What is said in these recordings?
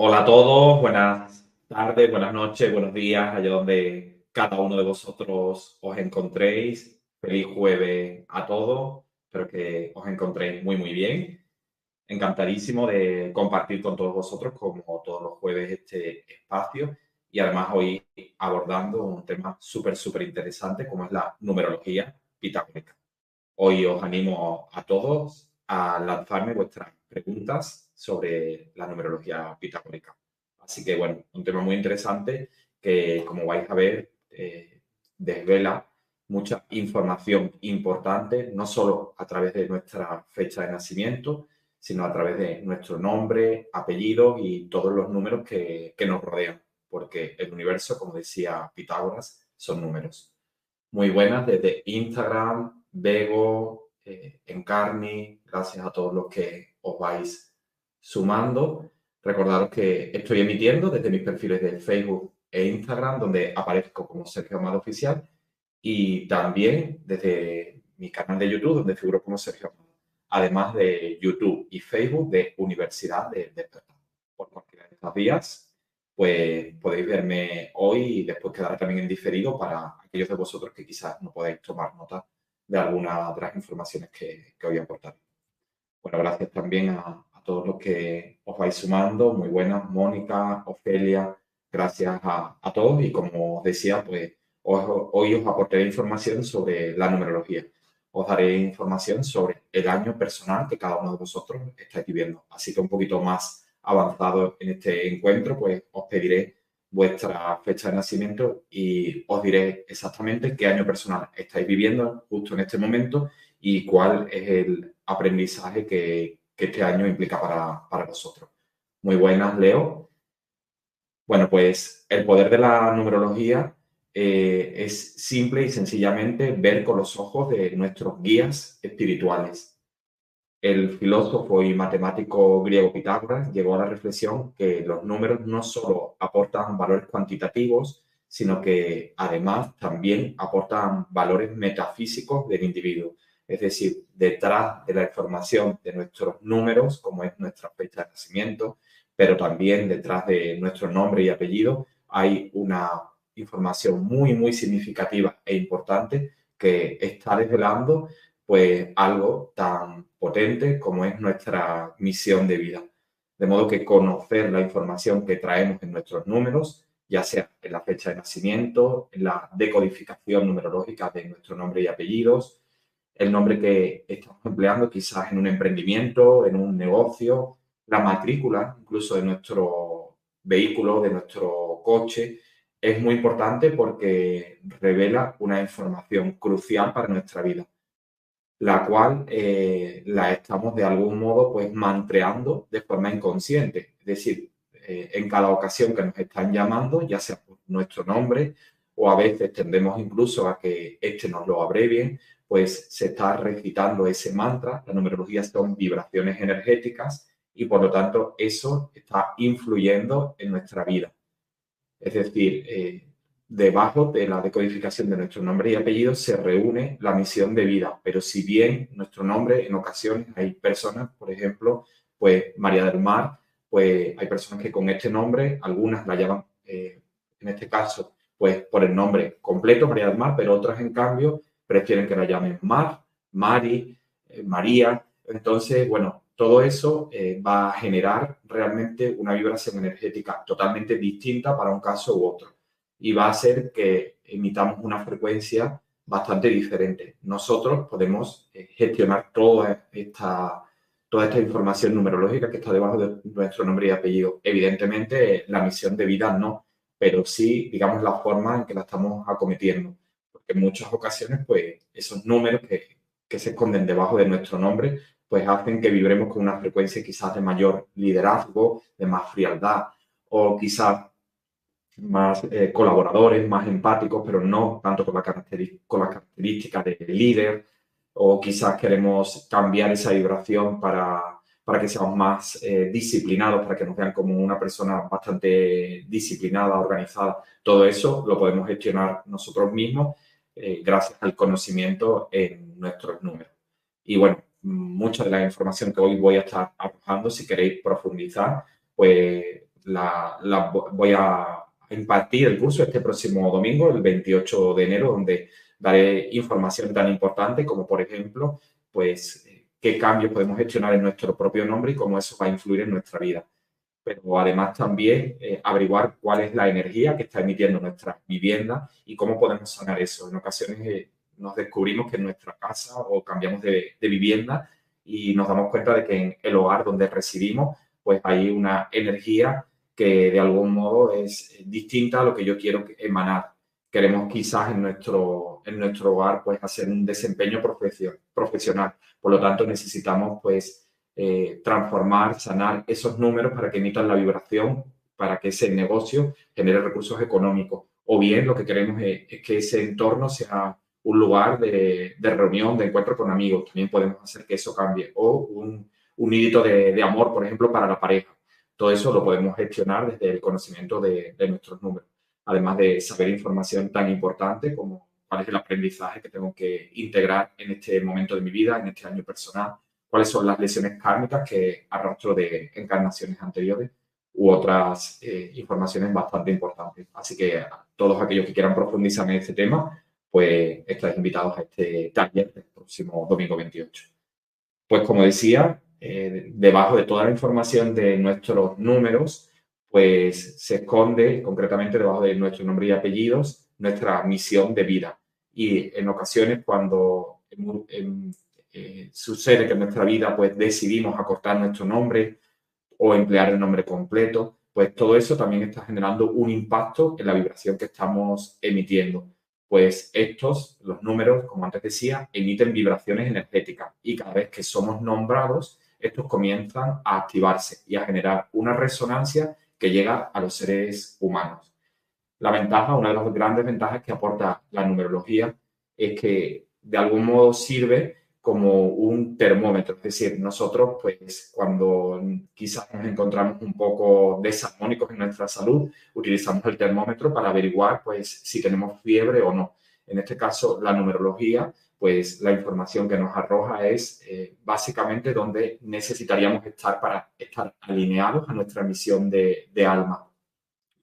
Hola a todos, buenas tardes, buenas noches, buenos días, allá donde cada uno de vosotros os encontréis. Feliz jueves a todos, espero que os encontréis muy, muy bien. Encantadísimo de compartir con todos vosotros, como todos los jueves, este espacio y además hoy abordando un tema súper, súper interesante como es la numerología pitagórica. Hoy os animo a todos a lanzarme vuestras preguntas sobre la numerología pitagórica. Así que, bueno, un tema muy interesante que, como vais a ver, eh, desvela mucha información importante, no solo a través de nuestra fecha de nacimiento, sino a través de nuestro nombre, apellido y todos los números que, nos rodean, porque el universo, como decía Pitágoras, son números. Muy buenas desde Instagram, Bego, eh, Encarni, gracias a todos los que os vais sumando. Recordaros que estoy emitiendo desde mis perfiles de Facebook e Instagram, donde aparezco como Sergio Amado Oficial, y también desde mi canal de YouTube, donde figuro como Sergio Amado, además de YouTube y Facebook de Universidad de Despertar. Por cualquiera de estas vías, pues podéis verme hoy y después quedar también en diferido para aquellos de vosotros que quizás no podáis tomar nota de alguna de las informaciones que, que hoy aportaré. Bueno, gracias también a, todos los que os vais sumando. Muy buenas, Mónica, Ofelia, gracias a, todos. Y como os decía, pues hoy os aportaré información sobre la numerología. Os daré información sobre el año personal que cada uno de vosotros estáis viviendo. Así que un poquito más avanzado en este encuentro, pues os pediré vuestra fecha de nacimiento y os diré exactamente qué año personal estáis viviendo justo en este momento y cuál es el aprendizaje que, que este año implica para, para vosotros. Muy buenas, Leo. Bueno, pues el poder de la numerología eh, es simple y sencillamente ver con los ojos de nuestros guías espirituales. El filósofo y matemático griego Pitágoras llegó a la reflexión que los números no solo aportan valores cuantitativos, sino que además también aportan valores metafísicos del individuo. Es decir, detrás de la información de nuestros números, como es nuestra fecha de nacimiento, pero también detrás de nuestro nombre y apellido, hay una información muy, muy significativa e importante que está desvelando pues algo tan potente como es nuestra misión de vida. De modo que conocer la información que traemos en nuestros números ya sea en la fecha de nacimiento, en la decodificación numerológica de nuestro nombre y apellidos, el nombre que estamos empleando quizás en un emprendimiento, en un negocio, la matrícula incluso de nuestro vehículo, de nuestro coche, es muy importante porque revela una información crucial para nuestra vida, la cual eh, la estamos de algún modo pues mantreando de forma inconsciente. Es decir, eh, en cada ocasión que nos están llamando, ya sea por nuestro nombre o a veces tendemos incluso a que este nos lo abrevien, pues se está recitando ese mantra. La numerología son vibraciones energéticas y por lo tanto eso está influyendo en nuestra vida. Es decir, eh, debajo de la decodificación de nuestro nombre y apellido se reúne la misión de vida, pero si bien nuestro nombre en ocasiones hay personas, por ejemplo, pues María del Mar, pues hay personas que con este nombre, algunas la llaman, eh, en este caso, pues por el nombre completo, María del Mar, pero otras en cambio prefieren que la llamen Mar, Mari, eh, María. Entonces, bueno, todo eso eh, va a generar realmente una vibración energética totalmente distinta para un caso u otro y va a hacer que emitamos una frecuencia bastante diferente. Nosotros podemos eh, gestionar toda esta, toda esta información numerológica que está debajo de nuestro nombre y apellido. Evidentemente, la misión de vida no, pero sí, digamos, la forma en que la estamos acometiendo. Porque en muchas ocasiones, pues, esos números que, que se esconden debajo de nuestro nombre pues hacen que vibremos con una frecuencia quizás de mayor liderazgo, de más frialdad o quizás más eh, colaboradores, más empáticos, pero no tanto con la, con la característica de líder o quizás queremos cambiar esa vibración para, para que seamos más eh, disciplinados, para que nos vean como una persona bastante disciplinada, organizada. Todo eso lo podemos gestionar nosotros mismos eh, gracias al conocimiento en nuestros números. Y bueno, mucha de la información que hoy voy a estar arrojando, si queréis profundizar, pues la, voy a impartir el curso este próximo domingo, el 28 de enero, donde daré información tan importante como, por ejemplo, pues qué cambios podemos gestionar en nuestro propio nombre y cómo eso va a influir en nuestra vida. Pero además también eh, averiguar cuál es la energía que está emitiendo nuestra vivienda y cómo podemos sanar eso. En ocasiones eh, nos descubrimos que en nuestra casa o cambiamos de, vivienda y nos damos cuenta de que en el hogar donde residimos, pues hay una energía que de algún modo es distinta a lo que yo quiero emanar. Queremos quizás en nuestro, en nuestro hogar pues hacer un desempeño profesional. Por lo tanto, necesitamos pues eh, transformar, sanar esos números para que emitan la vibración, para que ese negocio genere recursos económicos. O bien lo que queremos es que ese entorno sea un lugar de, reunión, de encuentro con amigos. También podemos hacer que eso cambie. O un, un hídito de, amor, por ejemplo, para la pareja. Todo eso lo podemos gestionar desde el conocimiento de, nuestros números. Además de saber información tan importante como cuál es el aprendizaje que tengo que integrar en este momento de mi vida, en este año personal, cuáles son las lesiones kármicas que arrastro de encarnaciones anteriores u otras eh, informaciones bastante importantes. Así que todos aquellos que quieran profundizar en este tema, pues estáis invitados a este taller el próximo domingo 28. Pues como decía, eh, debajo de toda la información de nuestros números, pues se esconde concretamente debajo de nuestro nombre y apellidos nuestra misión de vida. Y en ocasiones cuando eh, sucede que en nuestra vida pues decidimos acortar nuestro nombre o emplear el nombre completo, pues todo eso también está generando un impacto en la vibración que estamos emitiendo pues estos, los números, como antes decía, emiten vibraciones energéticas y cada vez que somos nombrados, estos comienzan a activarse y a generar una resonancia que llega a los seres humanos. La ventaja, una de las grandes ventajas que aporta la numerología es que de algún modo sirve como un termómetro. Es decir, nosotros, pues, cuando quizás nos encontramos un poco desarmónicos en nuestra salud, utilizamos el termómetro para averiguar, pues, si tenemos fiebre o no. En este caso, la numerología, pues, la información que nos arroja es eh, básicamente donde necesitaríamos estar para estar alineados a nuestra misión de, alma.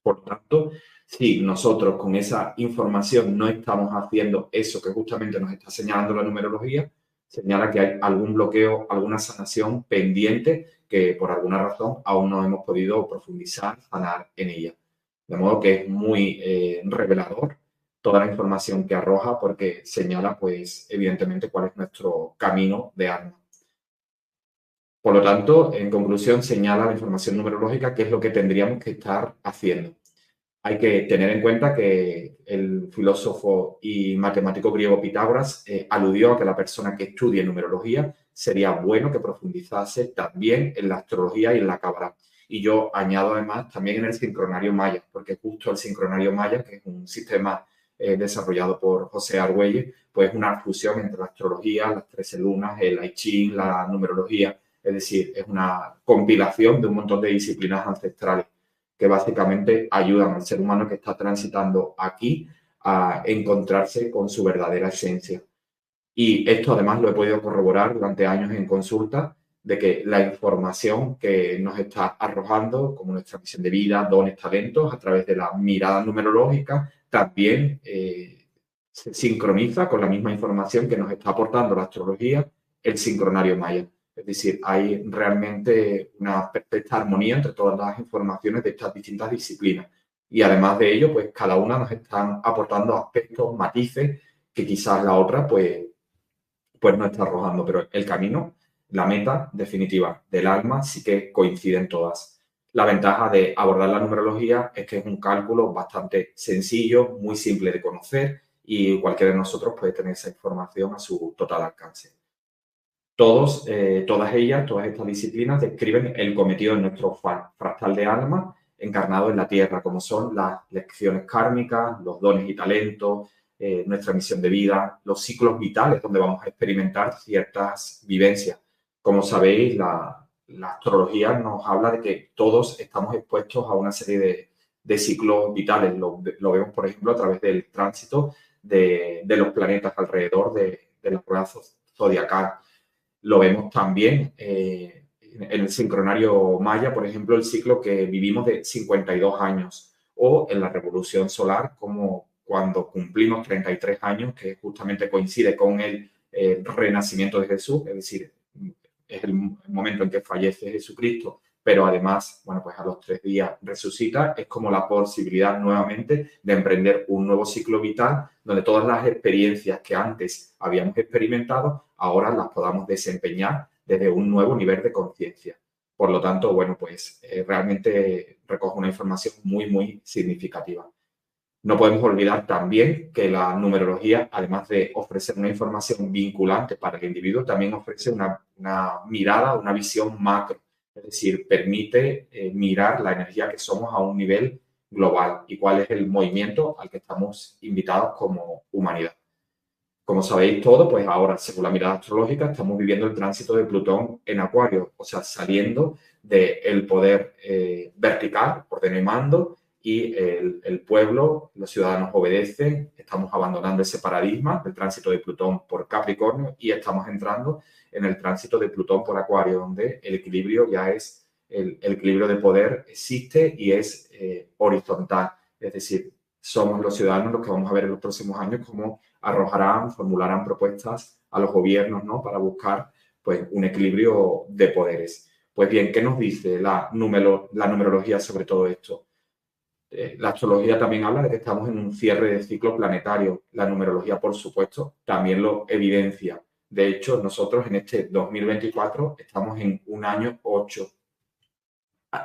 Por tanto, si nosotros con esa información no estamos haciendo eso que justamente nos está señalando la numerología, señala que hay algún bloqueo, alguna sanación pendiente que por alguna razón aún no hemos podido profundizar, sanar en ella. De modo que es muy eh, revelador toda la información que arroja porque señala, pues, evidentemente cuál es nuestro camino de alma. Por lo tanto, en conclusión, señala la información numerológica qué es lo que tendríamos que estar haciendo. Hay que tener en cuenta que el filósofo y matemático griego Pitágoras eh, aludió a que la persona que estudie numerología sería bueno que profundizase también en la astrología y en la cábala. Y yo añado además también en el sincronario maya, porque justo el sincronario maya, que es un sistema eh, desarrollado por José Argüelles, pues es una fusión entre la astrología, las trece lunas, el I Ching, la numerología es decir, es una compilación de un montón de disciplinas ancestrales que básicamente ayudan al ser humano que está transitando aquí a encontrarse con su verdadera esencia. Y esto además lo he podido corroborar durante años en consulta de que la información que nos está arrojando, como nuestra misión de vida, dones, talentos, a través de la mirada numerológica, también eh, se sincroniza con la misma información que nos está aportando la astrología, el sincronario maya. Es decir, hay realmente una perfecta armonía entre todas las informaciones de estas distintas disciplinas. Y además de ello, pues cada una nos están aportando aspectos, matices que quizás la otra pues, pues no está arrojando. Pero el camino, la meta definitiva del alma sí que coinciden todas. La ventaja de abordar la numerología es que es un cálculo bastante sencillo, muy simple de conocer y cualquiera de nosotros puede tener esa información a su total alcance. Todos, eh, todas ellas, todas estas disciplinas describen el cometido de nuestro fractal de alma encarnado en la Tierra, como son las lecciones kármicas, los dones y talentos, eh, nuestra misión de vida, los ciclos vitales donde vamos a experimentar ciertas vivencias. Como sabéis, la, astrología nos habla de que todos estamos expuestos a una serie de, ciclos vitales. Lo, vemos, por ejemplo, a través del tránsito de, los planetas alrededor de, de la rueda zodiacal. Lo vemos también eh, en el sincronario maya, por ejemplo, el ciclo que vivimos de 52 años, o en la revolución solar, como cuando cumplimos 33 años, que justamente coincide con el, renacimiento de Jesús, es decir, es el momento en que fallece Jesucristo, pero además, bueno, pues a los tres días resucita, es como la posibilidad nuevamente de emprender un nuevo ciclo vital donde todas las experiencias que antes habíamos experimentado ahora las podamos desempeñar desde un nuevo nivel de conciencia. Por lo tanto, bueno, pues eh, realmente recoge una información muy, muy significativa. No podemos olvidar también que la numerología, además de ofrecer una información vinculante para el individuo, también ofrece una, mirada, una visión macro. Es decir, permite eh, mirar la energía que somos a un nivel global y cuál es el movimiento al que estamos invitados como humanidad. Como sabéis todo, pues ahora, según la mirada astrológica, estamos viviendo el tránsito de Plutón en Acuario, o sea, saliendo del poder eh, vertical, orden y mando, y el, el, pueblo, los ciudadanos obedecen, estamos abandonando ese paradigma del tránsito de Plutón por Capricornio y estamos entrando en el tránsito de Plutón por Acuario, donde el equilibrio ya es, el, equilibrio de poder existe y es eh, horizontal, es decir, somos los ciudadanos los que vamos a ver en los próximos años cómo arrojarán, formularán propuestas a los gobiernos ¿no? para buscar pues, un equilibrio de poderes. Pues bien, ¿qué nos dice la, la numerología sobre todo esto? Eh, la astrología también habla de que estamos en un cierre de ciclo planetario. La numerología, por supuesto, también lo evidencia. De hecho, nosotros en este 2024 estamos en un año 8,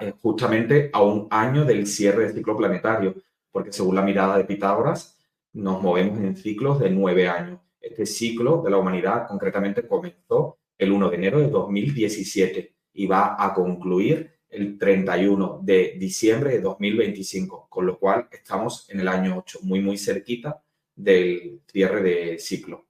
eh, justamente a un año del cierre del ciclo planetario porque según la mirada de Pitágoras, nos movemos en ciclos de nueve años. Este ciclo de la humanidad concretamente comenzó el 1 de enero de 2017 y va a concluir el 31 de diciembre de 2025, con lo cual estamos en el año 8, muy, muy cerquita del cierre de ciclo.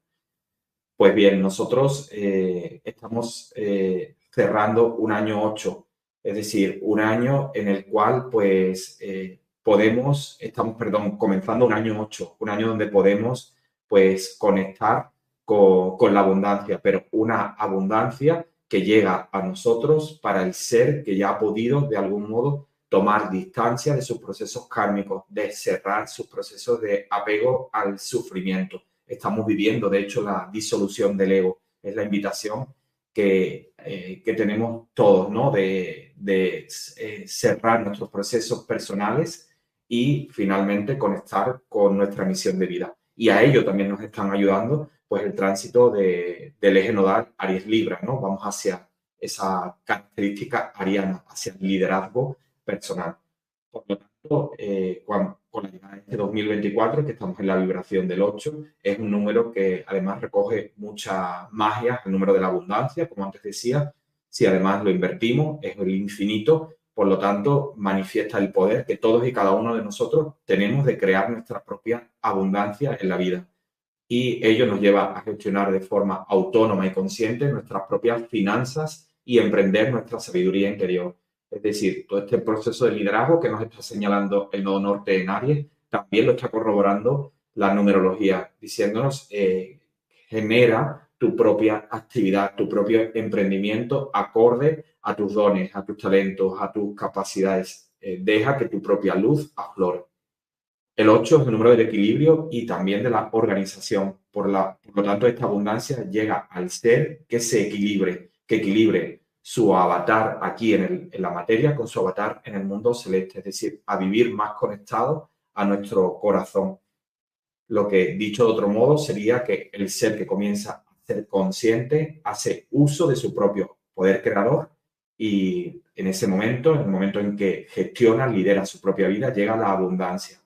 Pues bien, nosotros eh, estamos eh, cerrando un año 8, es decir, un año en el cual pues eh, podemos, estamos, perdón, comenzando un año 8, un año donde podemos, pues, conectar con, con, la abundancia, pero una abundancia que llega a nosotros para el ser que ya ha podido, de algún modo, tomar distancia de sus procesos kármicos, de cerrar sus procesos de apego al sufrimiento. Estamos viviendo, de hecho, la disolución del ego. Es la invitación que, eh, que tenemos todos, ¿no? De, de eh, cerrar nuestros procesos personales y finalmente conectar con nuestra misión de vida. Y a ello también nos están ayudando pues el tránsito del eje nodal Aries Libra, ¿no? Vamos hacia esa característica ariana, hacia el liderazgo personal. Por lo tanto, eh, con la llegada de este 2024, que estamos en la vibración del 8, es un número que además recoge mucha magia, el número de la abundancia, como antes decía, si además lo invertimos, es el infinito, por lo tanto, manifiesta el poder que todos y cada uno de nosotros tenemos de crear nuestra propia abundancia en la vida. Y ello nos lleva a gestionar de forma autónoma y consciente nuestras propias finanzas y emprender nuestra sabiduría interior. Es decir, todo este proceso de liderazgo que nos está señalando el nodo norte en Aries, también lo está corroborando la numerología, diciéndonos, eh, genera tu propia actividad, tu propio emprendimiento acorde a tus dones, a tus talentos, a tus capacidades. Eh, deja que tu propia luz aflore. El 8 es el número del equilibrio y también de la organización. Por, lo tanto, esta abundancia llega al ser que se equilibre, que equilibre su avatar aquí en, en, la materia con su avatar en el mundo celeste, es decir, a vivir más conectado a nuestro corazón. Lo que, dicho de otro modo, sería que el ser que comienza a ser consciente hace uso de su propio poder creador y en ese momento, en el momento en que gestiona, lidera su propia vida, llega la abundancia.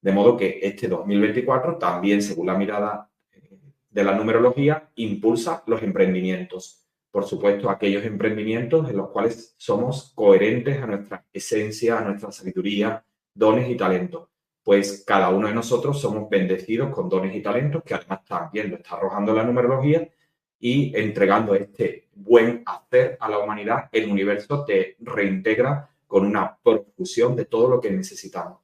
De modo que este 2024 también, según la mirada eh, de la numerología, impulsa los emprendimientos por supuesto, aquellos emprendimientos en los cuales somos coherentes a nuestra esencia, a nuestra sabiduría, dones y talentos. Pues cada uno de nosotros somos bendecidos con dones y talentos que además también lo está arrojando la numerología y entregando este buen hacer a la humanidad, el universo te reintegra con una profusión de todo lo que necesitamos.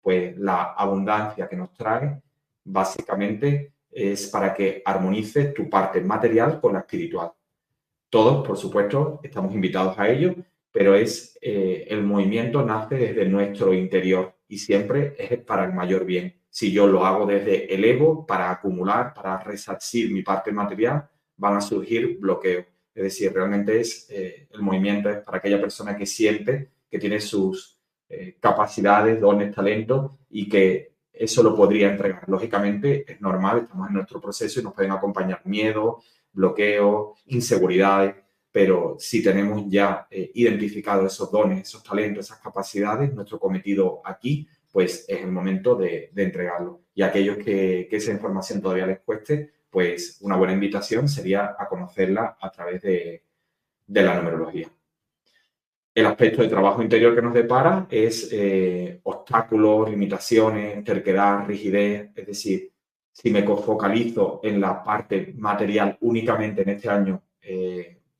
Pues la abundancia que nos trae básicamente es para que armonices tu parte material con la espiritual. Todos, por supuesto, estamos invitados a ello, pero es eh, el movimiento nace desde nuestro interior y siempre es para el mayor bien. Si yo lo hago desde el ego para acumular, para resarcir mi parte material, van a surgir bloqueos. Es decir, realmente es eh, el movimiento es para aquella persona que siente que tiene sus eh, capacidades, dones, talentos y que eso lo podría entregar. Lógicamente es normal, estamos en nuestro proceso y nos pueden acompañar miedo, bloqueos, inseguridades, pero si tenemos ya eh, identificado esos dones, esos talentos, esas capacidades, nuestro cometido aquí, pues es el momento de, entregarlo. Y aquellos que, esa información todavía les cueste, pues una buena invitación sería a conocerla a través de, la numerología. El aspecto de trabajo interior que nos depara es eh, obstáculos, limitaciones, terquedad, rigidez, es decir, si me focalizo en la parte material únicamente en este año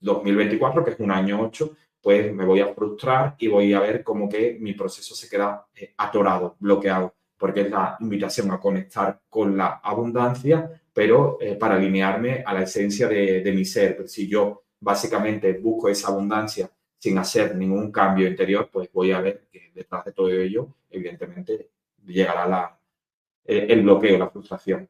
2024, eh, que es un año 8, pues me voy a frustrar y voy a ver como que mi proceso se queda eh, atorado, bloqueado, porque es la invitación a conectar con la abundancia, pero eh, para alinearme a la esencia de, de mi ser. Pero si yo básicamente busco esa abundancia sin hacer ningún cambio interior, pues voy a ver que detrás de todo ello, evidentemente, llegará la, eh, el bloqueo, la frustración.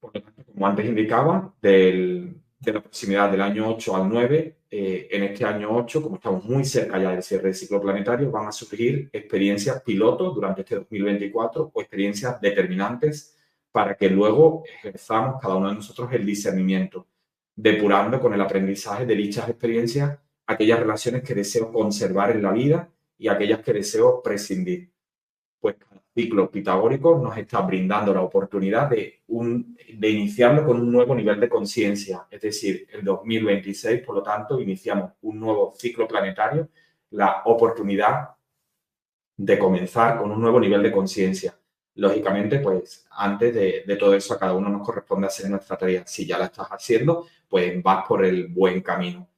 Por lo como antes indicaba, de la proximidad del año 8 al 9, eh, en este año 8, como estamos muy cerca ya del cierre del ciclo planetario, van a surgir experiencias pilotos durante este 2024 o experiencias determinantes para que luego ejerzamos cada uno de nosotros el discernimiento, depurando con el aprendizaje de dichas experiencias aquellas relaciones que deseo conservar en la vida y aquellas que deseo prescindir. Pues ciclo pitagórico nos está brindando la oportunidad de, un, de iniciarlo con un nuevo nivel de conciencia. Es decir, el 2026, por lo tanto, iniciamos un nuevo ciclo planetario, la oportunidad de comenzar con un nuevo nivel de conciencia. Lógicamente, pues antes de, de, todo eso, a cada uno nos corresponde hacer nuestra tarea. Si ya la estás haciendo, pues vas por el buen camino.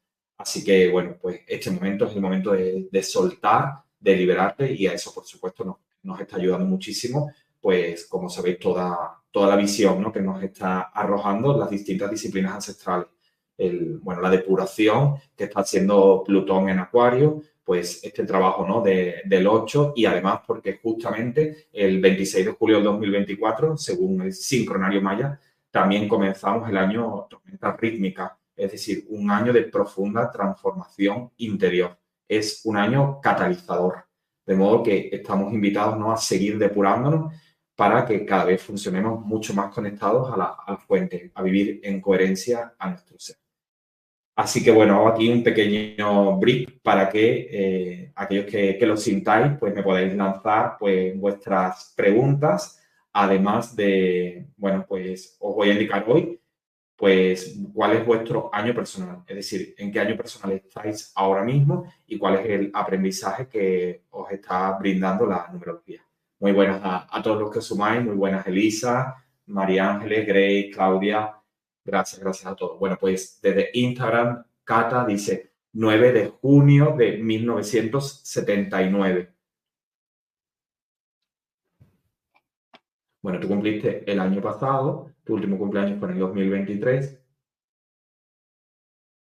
Así que, bueno, pues este momento es el momento de, soltar, de liberarte y a eso, por supuesto, nos nos está ayudando muchísimo, pues como sabéis, toda, toda la visión ¿no? que nos está arrojando las distintas disciplinas ancestrales. El, bueno, la depuración que está haciendo Plutón en Acuario, pues este trabajo ¿no? De, del 8 y además porque justamente el 26 de julio del 2024, según el sincronario maya, también comenzamos el año tormenta rítmica, es decir, un año de profunda transformación interior. Es un año catalizador De modo que estamos invitados ¿no? a seguir depurándonos para que cada vez funcionemos mucho más conectados a la, fuente, a vivir en coherencia a nuestro ser. Así que bueno, hago aquí un pequeño brief para que eh, aquellos que, que, lo sintáis, pues me podáis lanzar pues vuestras preguntas, además de, bueno, pues os voy a indicar hoy, pues cuál es vuestro año personal, es decir, en qué año personal estáis ahora mismo y cuál es el aprendizaje que os está brindando la numerología. Muy buenas a, todos los que sumáis, muy buenas Elisa, María Ángeles, Grace, Claudia, Gracias, gracias a todos. Bueno, pues desde Instagram, Cata dice 9 de junio de 1979. Bueno, tú cumpliste el año pasado, tu último cumpleaños fue en el 2023.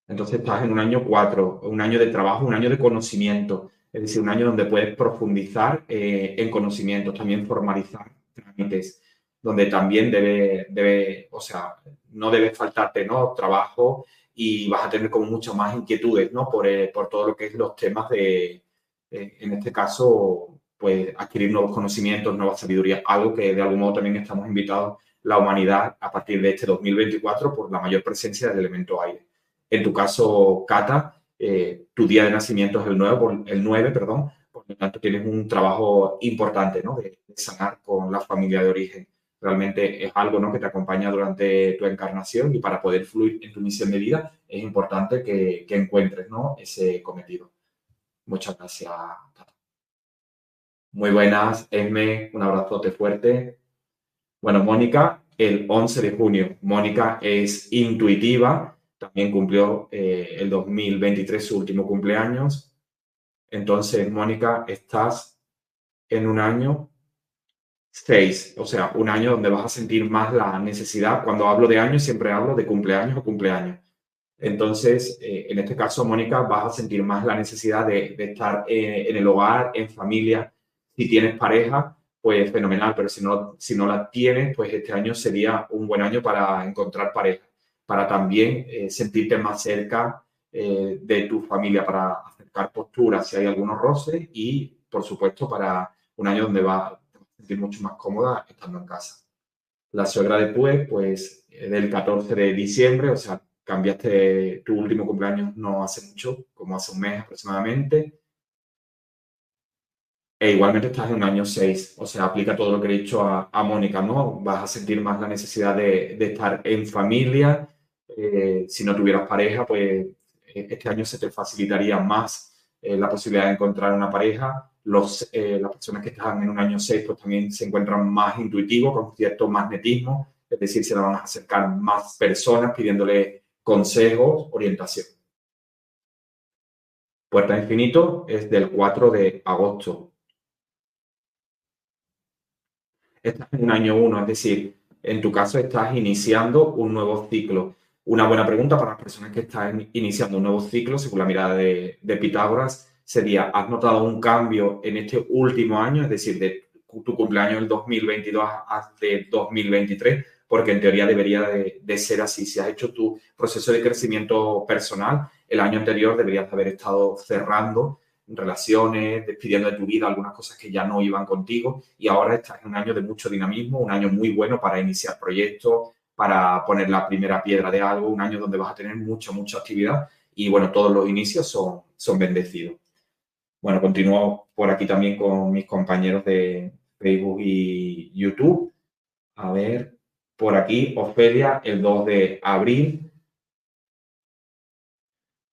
Entonces estás en un año 4, un año de trabajo, un año de conocimiento, es decir, un año donde puedes profundizar eh, en conocimientos, también formalizar trámites, donde también debe, debe, o sea, no debe faltarte, ¿no? Trabajo y vas a tener como muchas más inquietudes, ¿no? Por, eh, por todo lo que es los temas de, eh, en este caso, pues adquirir nuevos conocimientos, nueva sabiduría, algo que de algún modo también estamos invitados la humanidad a partir de este 2024 por la mayor presencia del elemento aire. En tu caso, Cata, eh, tu día de nacimiento es el 9, el 9 perdón, por lo tanto tienes un trabajo importante ¿no? de, sanar con la familia de origen realmente es algo ¿no? que te acompaña durante tu encarnación y para poder fluir en tu misión de vida es importante que, que encuentres ¿no? ese cometido. Muchas gracias. Muy buenas, Esme, un abrazote fuerte. Bueno, Mónica, el 11 de junio. Mónica es intuitiva, también cumplió eh, el 2023 su último cumpleaños. Entonces, Mónica, estás en un año Seis, o sea, un año donde vas a sentir más la necesidad. Cuando hablo de años, siempre hablo de cumpleaños o cumpleaños. Entonces, eh, en este caso, Mónica, vas a sentir más la necesidad de, de estar eh, en el hogar, en familia. Si tienes pareja, pues fenomenal, pero si no, si no la tienes, pues este año sería un buen año para encontrar pareja, para también eh, sentirte más cerca de tu familia, para acercar posturas si hay algunos roces y, por supuesto, para un año donde vas sentir mucho más cómoda estando en casa. La suegra de Pue, pues del 14 de diciembre, o sea, cambiaste tu último cumpleaños no hace mucho, como hace un mes aproximadamente. E igualmente estás en un año 6, o sea, aplica todo lo que he dicho a, a Mónica, ¿no? Vas a sentir más la necesidad de, de estar en familia. Eh, si no tuvieras pareja, pues este año se te facilitaría más eh, la posibilidad de encontrar una pareja los, eh, las personas que están en un año 6 pues también se encuentran más intuitivos, con cierto magnetismo, es decir, se le van a acercar más personas pidiéndole consejos, orientación. Puerta Infinito es del 4 de agosto. Estás en un año 1, es decir, en tu caso estás iniciando un nuevo ciclo. Una buena pregunta para las personas que están iniciando un nuevo ciclo, según la mirada de, de Pitágoras, sería, ¿has notado un cambio en este último año, es decir, de tu cumpleaños del 2022 hasta 2023? Porque en teoría debería de, ser así. Si has hecho tu proceso de crecimiento personal, el año anterior deberías haber estado cerrando relaciones, despidiendo de tu vida algunas cosas que ya no iban contigo y ahora estás en un año de mucho dinamismo, un año muy bueno para iniciar proyectos, para poner la primera piedra de algo, un año donde vas a tener mucha, mucha actividad y bueno, todos los inicios son, son bendecidos. Bueno, continúo por aquí también con mis compañeros de Facebook y YouTube. A ver, por aquí, Ofelia, el 2 de abril.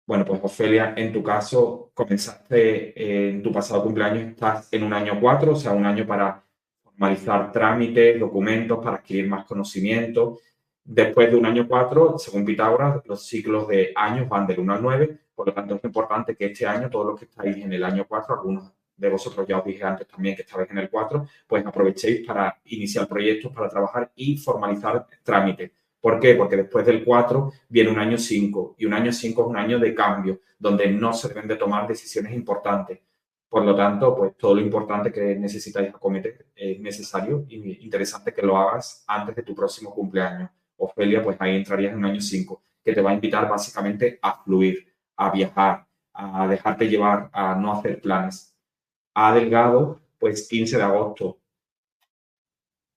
Bueno, pues Ofelia, en tu caso, comenzaste en tu pasado cumpleaños, estás en un año 4, o sea, un año para formalizar trámites, documentos, para adquirir más conocimiento. Después de un año 4, según Pitágoras, los ciclos de años van del 1 al 9 por lo tanto, es importante que este año, todos los que estáis en el año 4, algunos de vosotros ya os dije antes también que estabais en el 4, pues aprovechéis para iniciar proyectos, para trabajar y formalizar trámites. ¿Por qué? Porque después del 4 viene un año 5 y un año 5 es un año de cambio, donde no se deben de tomar decisiones importantes. Por lo tanto, pues todo lo importante que necesitáis acometer es necesario y interesante que lo hagas antes de tu próximo cumpleaños. Ofelia, pues ahí entrarías en un año 5, que te va a invitar básicamente a fluir, a viajar, a dejarte llevar, a no hacer planes. A Delgado, pues 15 de agosto.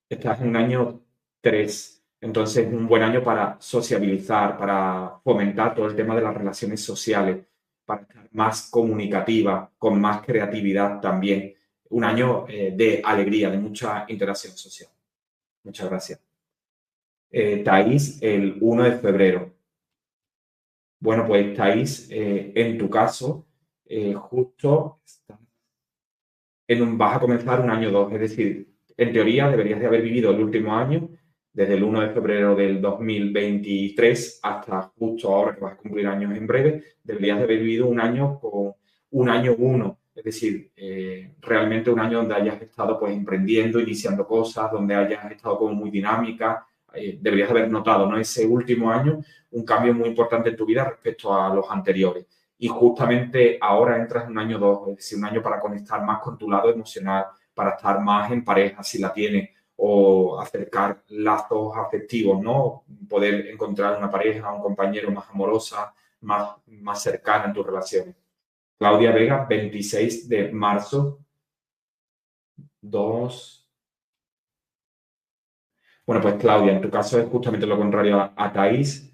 Estás en un año 3. Entonces, un buen año para sociabilizar, para fomentar todo el tema de las relaciones sociales, para estar más comunicativa, con más creatividad también. Un año eh, de alegría, de mucha interacción social. Muchas gracias. Eh, Thais, el 1 de febrero. Bueno, pues Thais, eh, en tu caso, eh, justo en un, vas a comenzar un año 2, es decir, en teoría deberías de haber vivido el último año, desde el 1 de febrero del 2023 hasta justo ahora que vas a cumplir años en breve, deberías de haber vivido un año con un año 1, es decir, eh, realmente un año donde hayas estado pues emprendiendo, iniciando cosas, donde hayas estado como muy dinámica, eh, deberías haber notado, ¿no? Ese último año, un cambio muy importante en tu vida respecto a los anteriores. Y justamente ahora entras en un año dos, es decir, un año para conectar más con tu lado emocional, para estar más en pareja si la tienes, o acercar lazos afectivos, ¿no? Poder encontrar una pareja, un compañero más amorosa, más, más cercana en tus relaciones. Claudia Vega, 26 de marzo, 2, bueno, pues Claudia, en tu caso es justamente lo contrario a, a Thais,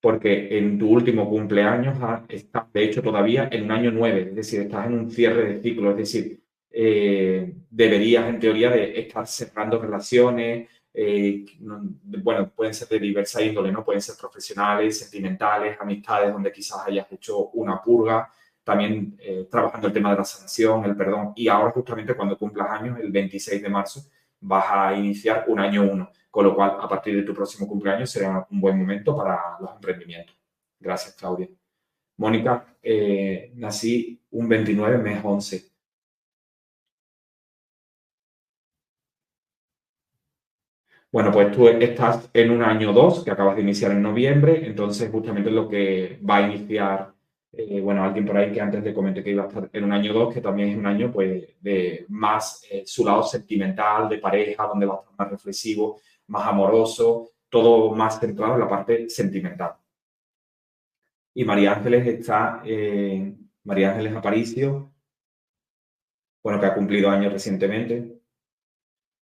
porque en tu último cumpleaños estás, de hecho, todavía en un año nueve, es decir, estás en un cierre de ciclo, es decir, eh, deberías, en teoría, de estar cerrando relaciones, eh, bueno, pueden ser de diversa índole, ¿no? Pueden ser profesionales, sentimentales, amistades, donde quizás hayas hecho una purga, también eh, trabajando el tema de la sanación, el perdón, y ahora justamente cuando cumplas años, el 26 de marzo, vas a iniciar un año uno, con lo cual a partir de tu próximo cumpleaños será un buen momento para los emprendimientos. Gracias, Claudia. Mónica, nací un 29, mes 11. Bueno, pues tú estás en un año 2 que acabas de iniciar en noviembre, entonces justamente lo que va a iniciar eh, bueno, alguien por ahí que antes le comenté que iba a estar en un año 2, que también es un año pues de más eh, su lado sentimental, de pareja, donde va a estar más reflexivo, más amoroso, todo más centrado en la parte sentimental. Y María Ángeles está, eh, María Ángeles Aparicio, bueno, que ha cumplido años recientemente,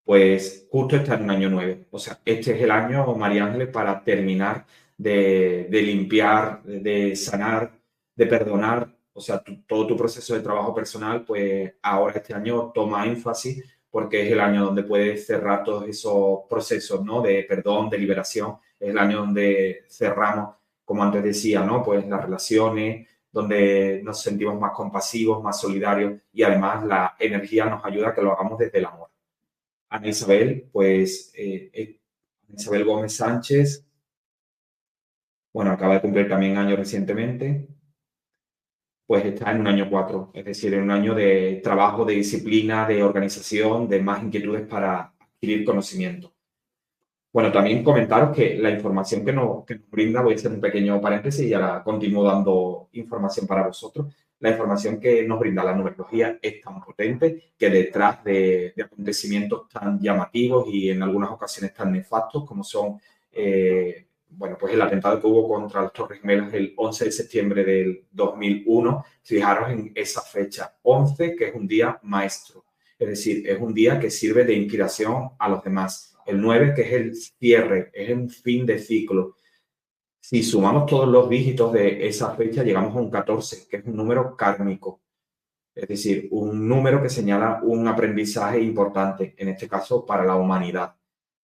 pues justo está en un año 9. O sea, este es el año, María Ángeles, para terminar de, de limpiar, de sanar de perdonar, o sea, todo tu proceso de trabajo personal, pues ahora este año toma énfasis porque es el año donde puedes cerrar todos esos procesos, ¿no? De perdón, de liberación, es el año donde cerramos, como antes decía, ¿no? Pues las relaciones, donde nos sentimos más compasivos, más solidarios y además la energía nos ayuda a que lo hagamos desde el amor. Ana Isabel, pues eh, eh, Isabel Gómez Sánchez, bueno, acaba de cumplir también años recientemente pues está en un año cuatro, es decir, en un año de trabajo, de disciplina, de organización, de más inquietudes para adquirir conocimiento. Bueno, también comentaros que la información que nos, brinda, voy a hacer un pequeño paréntesis y ahora continúo dando información para vosotros. La información que nos brinda la numerología es tan potente que detrás de, acontecimientos tan llamativos y en algunas ocasiones tan nefastos como son eh, bueno, pues el atentado que hubo contra las Torres Gemelas el 11 de septiembre del 2001, fijaros en esa fecha, 11, que es un día maestro, es decir, es un día que sirve de inspiración a los demás. El 9, que es el cierre, es un fin de ciclo. Si sumamos todos los dígitos de esa fecha, llegamos a un 14, que es un número kármico. Es decir, un número que señala un aprendizaje importante, en este caso para la humanidad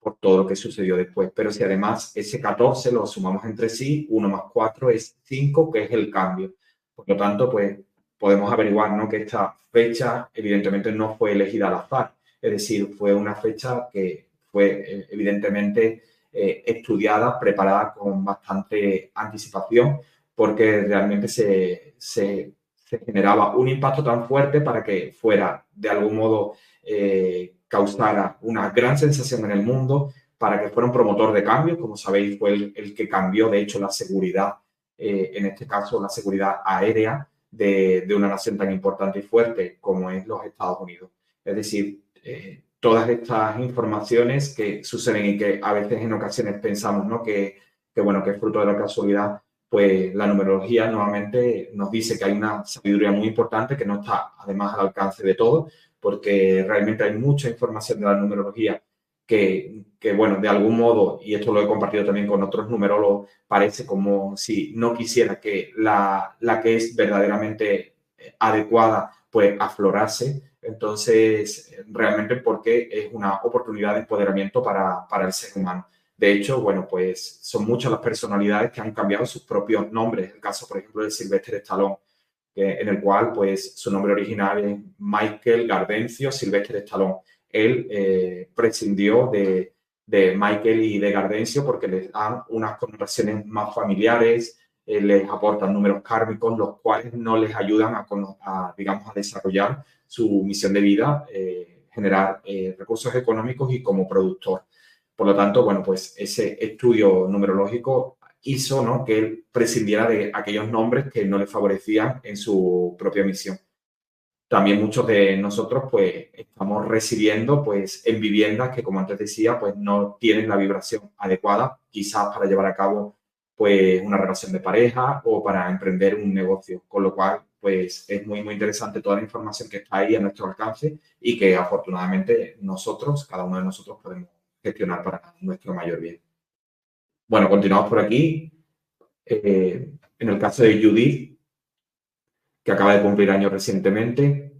por todo lo que sucedió después. Pero si además ese 14 lo sumamos entre sí, 1 más 4 es 5, que es el cambio. Por lo tanto, pues podemos averiguar ¿no? que esta fecha evidentemente no fue elegida al azar. Es decir, fue una fecha que fue eh, evidentemente eh, estudiada, preparada con bastante anticipación, porque realmente se, se, se, generaba un impacto tan fuerte para que fuera de algún modo eh, causara una gran sensación en el mundo, para que fuera un promotor de cambio, como sabéis, fue el, que cambió, de hecho, la seguridad, eh, en este caso, la seguridad aérea de, una nación tan importante y fuerte como es los Estados Unidos. Es decir, eh, todas estas informaciones que suceden y que a veces en ocasiones pensamos ¿no? que, que, bueno, que es fruto de la casualidad, pues la numerología nuevamente nos dice que hay una sabiduría muy importante que no está además al alcance de todos, porque realmente hay mucha información de la numerología que, que, bueno, de algún modo, y esto lo he compartido también con otros numerólogos, parece como si no quisiera que la, la que es verdaderamente adecuada, pues aflorase. Entonces, realmente porque es una oportunidad de empoderamiento para, para el ser humano. De hecho, bueno, pues son muchas las personalidades que han cambiado sus propios nombres. El caso, por ejemplo, de Silvestre Stallone, en el cual, pues, su nombre original es Michael Gardencio Silvestre Stallone. Él eh, prescindió de, de, Michael y de Gardencio porque les dan unas connotaciones más familiares, eh, les aportan números kármicos, los cuales no les ayudan a, digamos, a desarrollar su misión de vida, eh, generar recursos económicos y como productor. Por lo tanto, bueno, pues ese estudio numerológico hizo ¿no? que él prescindiera de aquellos nombres que no le favorecían en su propia misión. También muchos de nosotros pues estamos residiendo pues en viviendas que como antes decía pues no tienen la vibración adecuada quizás para llevar a cabo pues una relación de pareja o para emprender un negocio, con lo cual pues es muy muy interesante toda la información que está ahí a nuestro alcance y que afortunadamente nosotros, cada uno de nosotros podemos gestionar para nuestro mayor bien. Bueno, continuamos por aquí. Eh, en el caso de Judith, que acaba de cumplir años recientemente,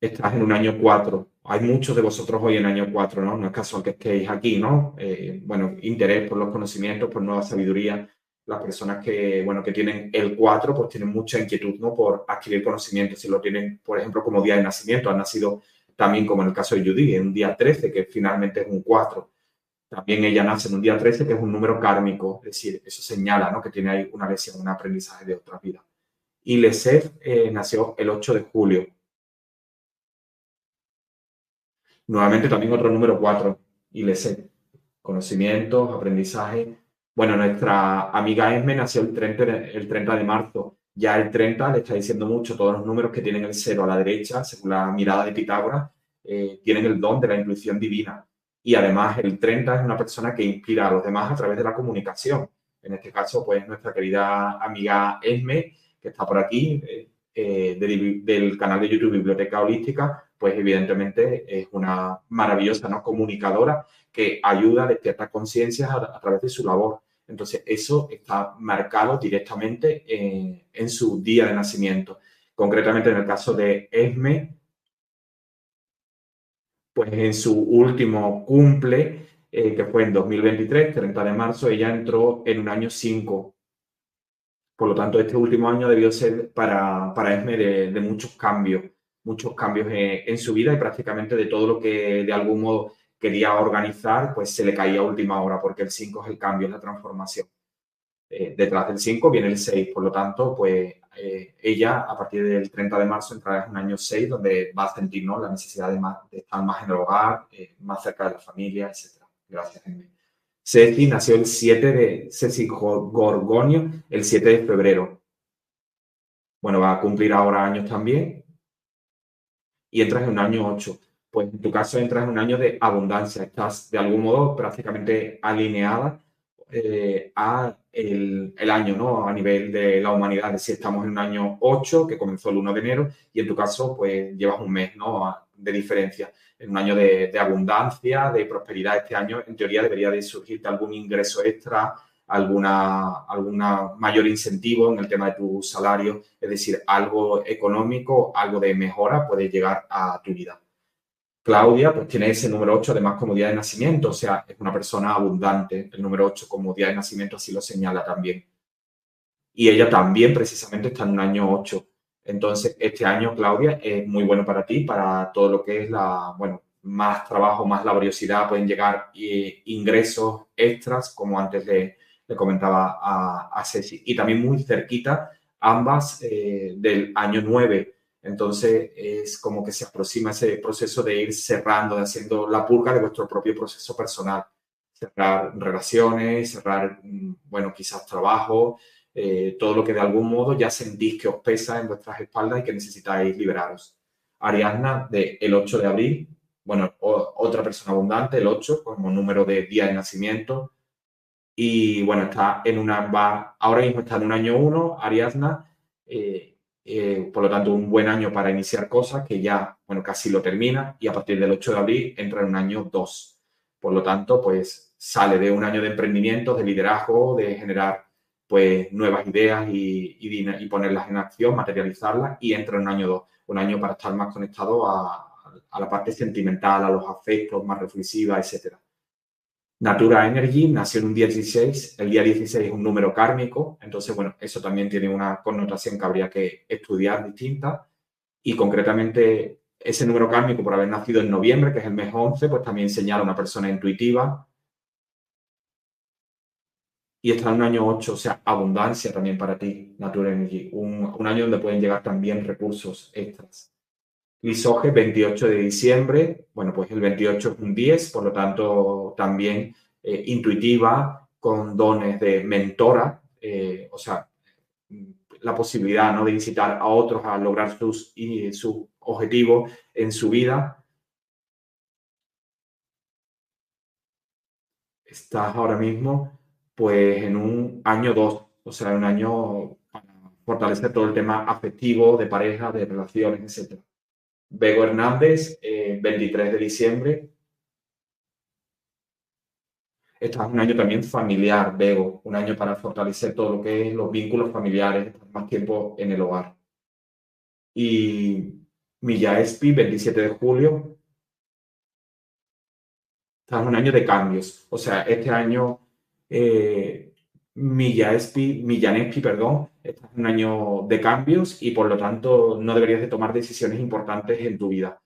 estás en un año 4. Hay muchos de vosotros hoy en año 4, ¿no? No es casual que estéis aquí, ¿no? Eh, bueno, interés por los conocimientos, por nueva sabiduría. Las personas que, bueno, que tienen el 4, pues tienen mucha inquietud, ¿no? Por adquirir conocimientos. Si lo tienen, por ejemplo, como día de nacimiento, han nacido también como en el caso de Judy, en un día 13, que finalmente es un 4. También ella nace en un día 13, que es un número kármico, es decir, eso señala ¿no? que tiene ahí una lesión, un aprendizaje de otra vida. Y Lesef eh, nació el 8 de julio. Nuevamente también otro número 4, y Lesef. Conocimientos, aprendizaje. Bueno, nuestra amiga Esme nació el 30 el 30 de marzo ya el 30 le está diciendo mucho, todos los números que tienen el 0 a la derecha, según la mirada de Pitágoras, eh, tienen el don de la intuición divina. Y además el 30 es una persona que inspira a los demás a través de la comunicación. En este caso, pues nuestra querida amiga Esme, que está por aquí, eh, eh, del, canal de YouTube Biblioteca Holística, pues evidentemente es una maravillosa ¿no? comunicadora que ayuda a despiertar conciencias a través de su labor. Entonces, eso está marcado directamente en, su día de nacimiento. Concretamente, en el caso de Esme, pues en su último cumple, eh, que fue en 2023, 30 de marzo, ella entró en un año 5. Por lo tanto, este último año debió ser para, para Esme de, muchos cambios, muchos cambios en, su vida y prácticamente de todo lo que de algún modo quería organizar, pues se le caía a última hora, porque el 5 es el cambio, es la transformación. Eh, detrás del 5 viene el 6, por lo tanto, pues eh, ella a partir del 30 de marzo entrará en un año 6, donde va a sentir la necesidad de, estar más en el hogar, eh, más cerca de la familia, etc. Gracias, Henry. Ceci nació el 7 de, Ceci Gorgonio, el 7 de febrero. Bueno, va a cumplir ahora años también. Y entras en un año 8 pues en tu caso entras en un año de abundancia, estás de algún modo prácticamente alineada eh, a el, año, ¿no? A nivel de la humanidad, si estamos en un año 8, que comenzó el 1 de enero, y en tu caso, pues llevas un mes, ¿no? De diferencia, en un año de, abundancia, de prosperidad. Este año, en teoría, debería de surgirte algún ingreso extra, alguna, alguna mayor incentivo en el tema de tu salario, es decir, algo económico, algo de mejora puede llegar a tu vida. Claudia, pues tiene ese número 8 además como día de nacimiento, o sea, es una persona abundante. El número 8 como día de nacimiento así lo señala también. Y ella también precisamente está en un año 8. Entonces, este año, Claudia, es muy bueno para ti, para todo lo que es la, bueno, más trabajo, más laboriosidad, pueden llegar eh, ingresos extras, como antes le, le comentaba a, a, Ceci. Y también muy cerquita, ambas eh, del año 9 entonces es como que se aproxima ese proceso de ir cerrando, de haciendo la purga de vuestro propio proceso personal. Cerrar relaciones, cerrar, mm, bueno, quizás trabajo, eh, todo lo que de algún modo ya sentís que os pesa en vuestras espaldas y que necesitáis liberaros. Ariadna, del el 8 de abril, bueno, otra persona abundante, el 8, como número de día de nacimiento. Y bueno, está en una, va, ahora mismo está en un año uno, Ariadna, eh, eh, por lo tanto, un buen año para iniciar cosas que ya, bueno, casi lo termina y a partir del 8 de abril entra en un año 2. Por lo tanto, pues sale de un año de emprendimiento, de liderazgo, de generar pues nuevas ideas y, ponerlas en acción, materializarlas y entra en un año 2, un año para estar más conectado a, a la parte sentimental, a los afectos, más reflexiva, etcétera. Natura Energy nació en un día 16, el día 16 es un número kármico, entonces, bueno, eso también tiene una connotación que habría que estudiar distinta. Y concretamente ese número kármico por haber nacido en noviembre, que es el mes 11, pues también señala una persona intuitiva. Y está en un año 8, o sea, abundancia también para ti, Natura Energy, un, un año donde pueden llegar también recursos extras. Lisoge, 28 de diciembre. Bueno, pues el 28 es un 10, por lo tanto también eh, intuitiva, con dones de mentora, eh, o sea, la posibilidad ¿no? de incitar a otros a lograr sus, y, objetivos en su vida. Estás ahora mismo pues en un año 2, o sea, un año para fortalecer todo el tema afectivo, de pareja, de relaciones, etc. Bego Hernández, 23 de diciembre. Este es un año también familiar, Bego, un año para fortalecer todo lo que es los vínculos familiares, más tiempo en el hogar. Y Milla Espi, 27 de julio. Este es un año de cambios. O sea, este año eh, Millanespi, Millanespi, perdón, es un año de cambios y por lo tanto no deberías de tomar decisiones importantes en tu vida.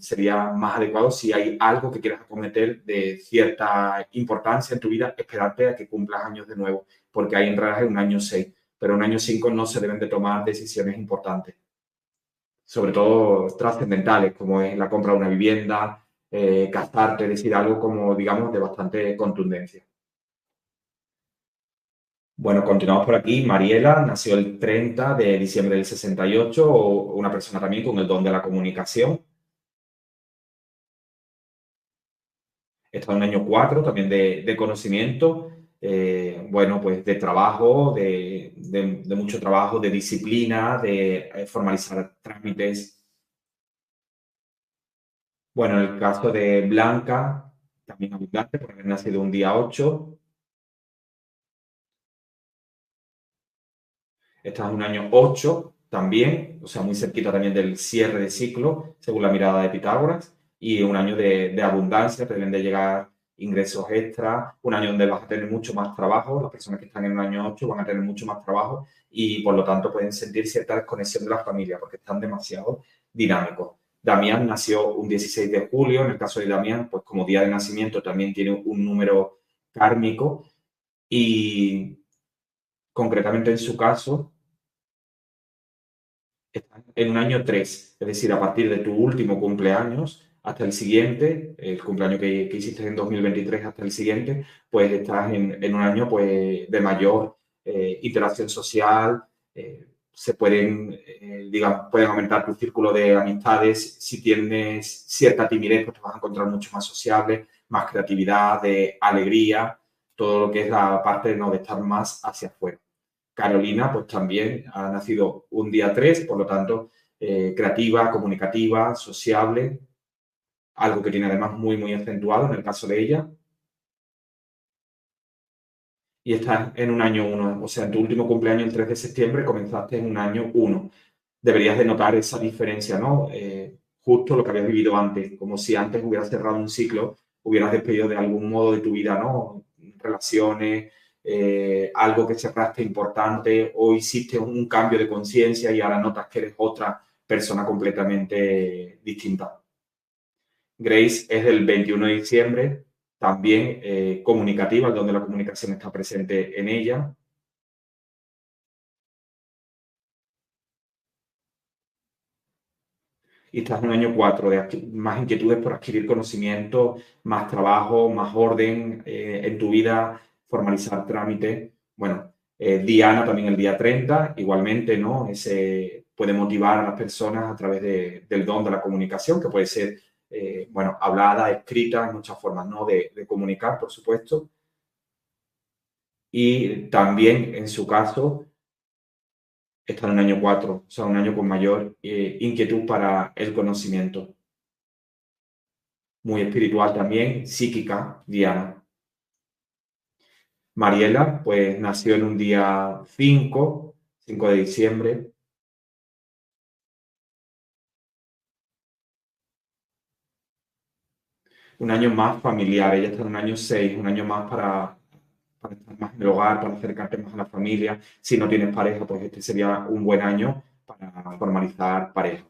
sería más adecuado si hay algo que quieras acometer de cierta importancia en tu vida, esperarte a que cumplas años de nuevo, porque ahí entrarás en un año 6, pero en un año 5 no se deben de tomar decisiones importantes, sobre todo trascendentales, como es la compra de una vivienda, eh, gastarte, decir algo como, digamos, de bastante contundencia. Bueno, continuamos por aquí. Mariela nació el 30 de diciembre del 68, una persona también con el don de la comunicación. Está en año 4 también de, conocimiento, eh, bueno, pues de trabajo, de, mucho trabajo, de disciplina, de eh, formalizar trámites. Bueno, en el caso de Blanca, también abundante, porque nacido un día 8, Estás en un año 8 también, o sea, muy cerquita también del cierre de ciclo, según la mirada de Pitágoras, y un año de, abundancia, deben de llegar ingresos extra, un año donde vas a tener mucho más trabajo, las personas que están en un año 8 van a tener mucho más trabajo y por lo tanto pueden sentir cierta desconexión de la familia porque están demasiado dinámicos. Damián nació un 16 de julio, en el caso de Damián, pues como día de nacimiento también tiene un número kármico y concretamente en su caso, en un año 3, es decir, a partir de tu último cumpleaños hasta el siguiente, el cumpleaños que, hiciste en 2023 hasta el siguiente, pues estás en, un año pues, de mayor eh, interacción social, eh, se pueden, eh, digamos, pueden aumentar tu círculo de amistades, si tienes cierta timidez, pues te vas a encontrar mucho más sociable, más creatividad, de alegría, todo lo que es la parte ¿no? de estar más hacia afuera. Carolina, pues también ha nacido un día 3, por lo tanto, eh, creativa, comunicativa, sociable, algo que tiene además muy, muy acentuado en el caso de ella. Y está en un año 1, o sea, en tu último cumpleaños, el 3 de septiembre, comenzaste en un año 1. Deberías de notar esa diferencia, ¿no? Eh, justo lo que habías vivido antes, como si antes hubieras cerrado un ciclo, hubieras despedido de algún modo de tu vida, ¿no? Relaciones, eh, algo que cerraste importante o hiciste un cambio de conciencia y ahora notas que eres otra persona completamente distinta. Grace es del 21 de diciembre, también eh, comunicativa, donde la comunicación está presente en ella. Y estás en un año 4 de más inquietudes por adquirir conocimiento, más trabajo, más orden eh, en tu vida, formalizar trámite. Bueno, eh, Diana también el día 30, igualmente, ¿no? Ese puede motivar a las personas a través del don de la comunicación, que puede ser, eh, bueno, hablada, escrita, en muchas formas, ¿no? De, comunicar, por supuesto. y también en su caso está en un año 4, o sea, un año con mayor eh, inquietud para el conocimiento. Muy espiritual también, psíquica, Diana. Mariela, pues nació en un día 5, 5 de diciembre. Un año más familiar, ella está en un año 6, un año más para para estar más en el hogar, para acercarte más a la familia. Si no tienes pareja, pues este sería un buen año para formalizar pareja.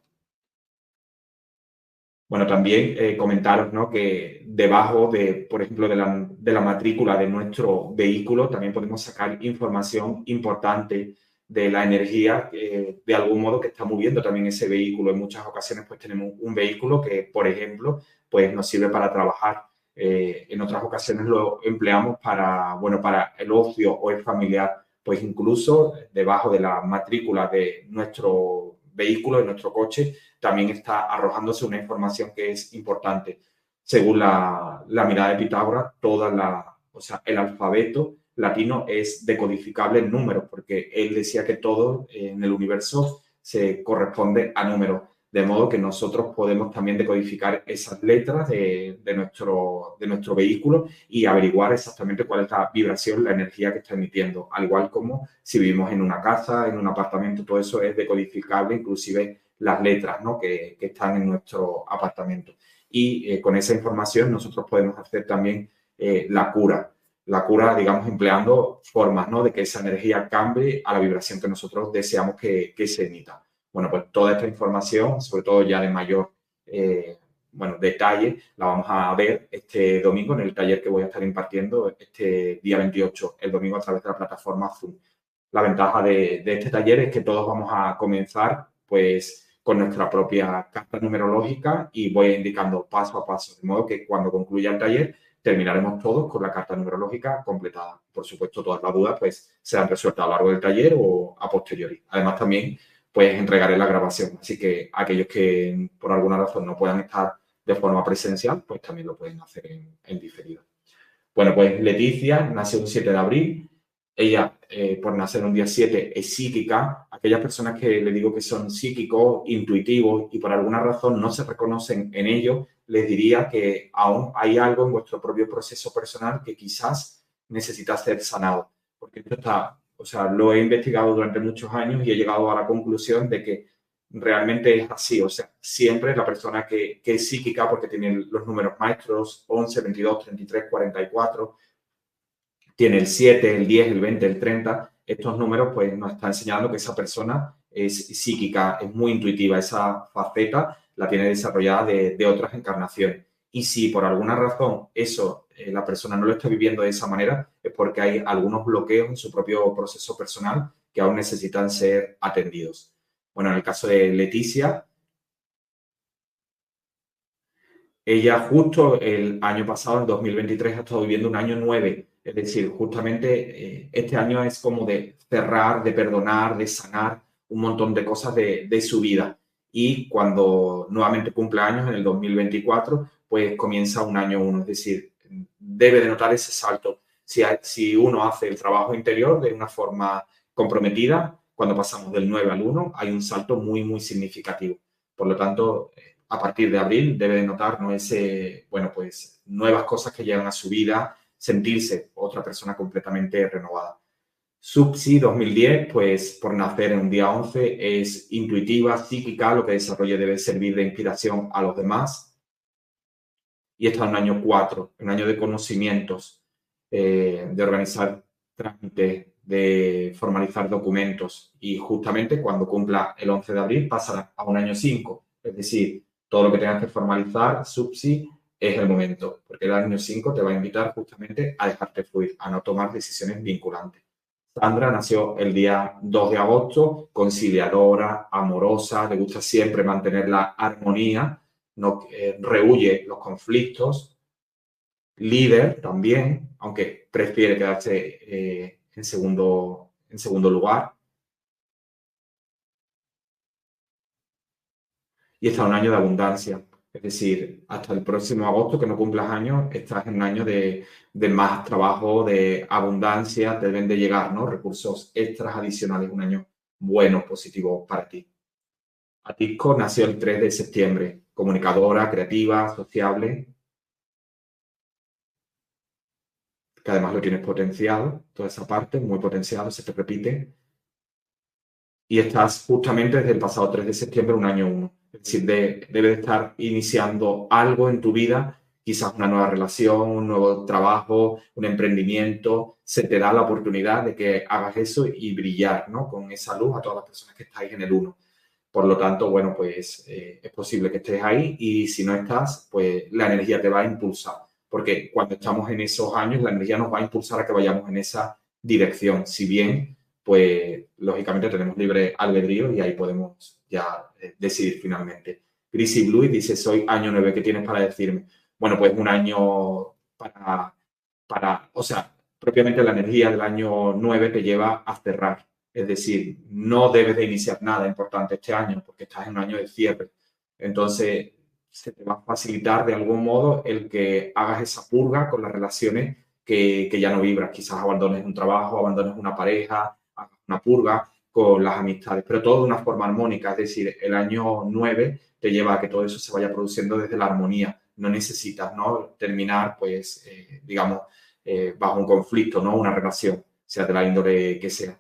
Bueno, también eh, comentaros ¿no? que debajo de, por ejemplo, de la, de la, matrícula de nuestro vehículo también podemos sacar información importante de la energía eh, de algún modo que está moviendo también ese vehículo. En muchas ocasiones pues tenemos un vehículo que, por ejemplo, pues nos sirve para trabajar eh, en otras ocasiones lo empleamos para, bueno, para el ocio o el familiar, pues incluso debajo de la matrícula de nuestro vehículo, de nuestro coche, también está arrojándose una información que es importante. Según la, mirada de Pitágoras, toda la, o sea, el alfabeto latino es decodificable en números, porque él decía que todo en el universo se corresponde a números de modo que nosotros podemos también decodificar esas letras de, nuestro, de nuestro vehículo y averiguar exactamente cuál es la vibración, la energía que está emitiendo, al igual como si vivimos en una casa, en un apartamento, todo eso es decodificable, inclusive las letras ¿no? que, están en nuestro apartamento. Y eh, con esa información nosotros podemos hacer también eh, la cura, la cura, digamos, empleando formas ¿no? de que esa energía cambie a la vibración que nosotros deseamos que, que se emita. Bueno, pues toda esta información, sobre todo ya de mayor eh, bueno, detalle, la vamos a ver este domingo en el taller que voy a estar impartiendo este día 28, el domingo a través de la plataforma Zoom. La ventaja de, este taller es que todos vamos a comenzar pues con nuestra propia carta numerológica y voy indicando paso a paso, de modo que cuando concluya el taller terminaremos todos con la carta numerológica completada. Por supuesto, todas las dudas pues serán resueltas a lo largo del taller o a posteriori. Además, también pues entregaré la grabación. Así que aquellos que por alguna razón no puedan estar de forma presencial, pues también lo pueden hacer en, diferido. Bueno, pues Leticia nació un 7 de abril. Ella, eh, por nacer un día 7, es psíquica. Aquellas personas que le digo que son psíquicos, intuitivos y por alguna razón no se reconocen en ello, les diría que aún hay algo en vuestro propio proceso personal que quizás necesita ser sanado. Porque esto está o sea, lo he investigado durante muchos años y he llegado a la conclusión de que realmente es así. O sea, siempre la persona que, es psíquica, porque tiene los números maestros 11, 22, 33, 44, tiene el 7, el 10, el 20, el 30, estos números pues nos están enseñando que esa persona es psíquica, es muy intuitiva, esa faceta la tiene desarrollada de, de otras encarnaciones. Y si por alguna razón eso eh, la persona no lo está viviendo de esa manera, es porque hay algunos bloqueos en su propio proceso personal que aún necesitan ser atendidos. Bueno, en el caso de Leticia, ella justo el año pasado, en 2023, ha estado viviendo un año nueve. Es decir, justamente eh, este año es como de cerrar, de perdonar, de sanar un montón de cosas de, de su vida. Y cuando nuevamente cumple años, en el 2024, pues comienza un año uno. Es decir, debe de notar ese salto. Si, si uno hace el trabajo interior de una forma comprometida, cuando pasamos del 9 al 1, hay un salto muy, muy significativo. Por lo tanto, a partir de abril debe de notar ¿no? ese, bueno, pues nuevas cosas que llegan a su vida, sentirse otra persona completamente renovada. Subsi 2010, pues por nacer en un día 11, es intuitiva, psíquica, lo que desarrolla debe servir de inspiración a los demás, y está en un año 4, un año de conocimientos, eh, de organizar trámites, de formalizar documentos y justamente cuando cumpla el 11 de abril pasará a un año 5, es decir, todo lo que tengas que formalizar, subsi, es el momento, porque el año 5 te va a invitar justamente a dejarte fluir, a no tomar decisiones vinculantes. Sandra nació el día 2 de agosto, conciliadora, amorosa, le gusta siempre mantener la armonía, no eh, rehuye los conflictos, líder también, aunque prefiere quedarse eh, en, segundo, en segundo lugar. Y está un año de abundancia. Es decir, hasta el próximo agosto, que no cumplas años, estás en un año de, más trabajo, de abundancia, deben de llegar ¿no? recursos extras adicionales, un año bueno, positivo para ti. Atisco nació el 3 de septiembre, comunicadora, creativa, sociable, que además lo tienes potenciado, toda esa parte, muy potenciado, se te repite. Y estás justamente desde el pasado 3 de septiembre, un año uno. Es decir, de, debe de estar iniciando algo en tu vida, quizás una nueva relación, un nuevo trabajo, un emprendimiento. Se te da la oportunidad de que hagas eso y brillar ¿no? con esa luz a todas las personas que estáis en el uno. Por lo tanto, bueno, pues eh, es posible que estés ahí y si no estás, pues la energía te va a impulsar porque cuando estamos en esos años, la energía nos va a impulsar a que vayamos en esa dirección. Si bien, pues lógicamente tenemos libre albedrío y ahí podemos ya eh, decidir finalmente. Grisy Blue dice, soy año 9, ¿qué tienes para decirme? Bueno, pues un año para, para, o sea, propiamente la energía del año 9 te lleva a cerrar. Es decir, no debes de iniciar nada importante este año porque estás en un año de cierre. Entonces, se te va a facilitar de algún modo el que hagas esa purga con las relaciones que, ya no vibras. Quizás abandones un trabajo, abandones una pareja, hagas una purga con las amistades, pero todo de una forma armónica. Es decir, el año 9 te lleva a que todo eso se vaya produciendo desde la armonía. No necesitas ¿no? terminar, pues, eh, digamos, eh, bajo un conflicto, ¿no? Una relación, sea de la índole que sea.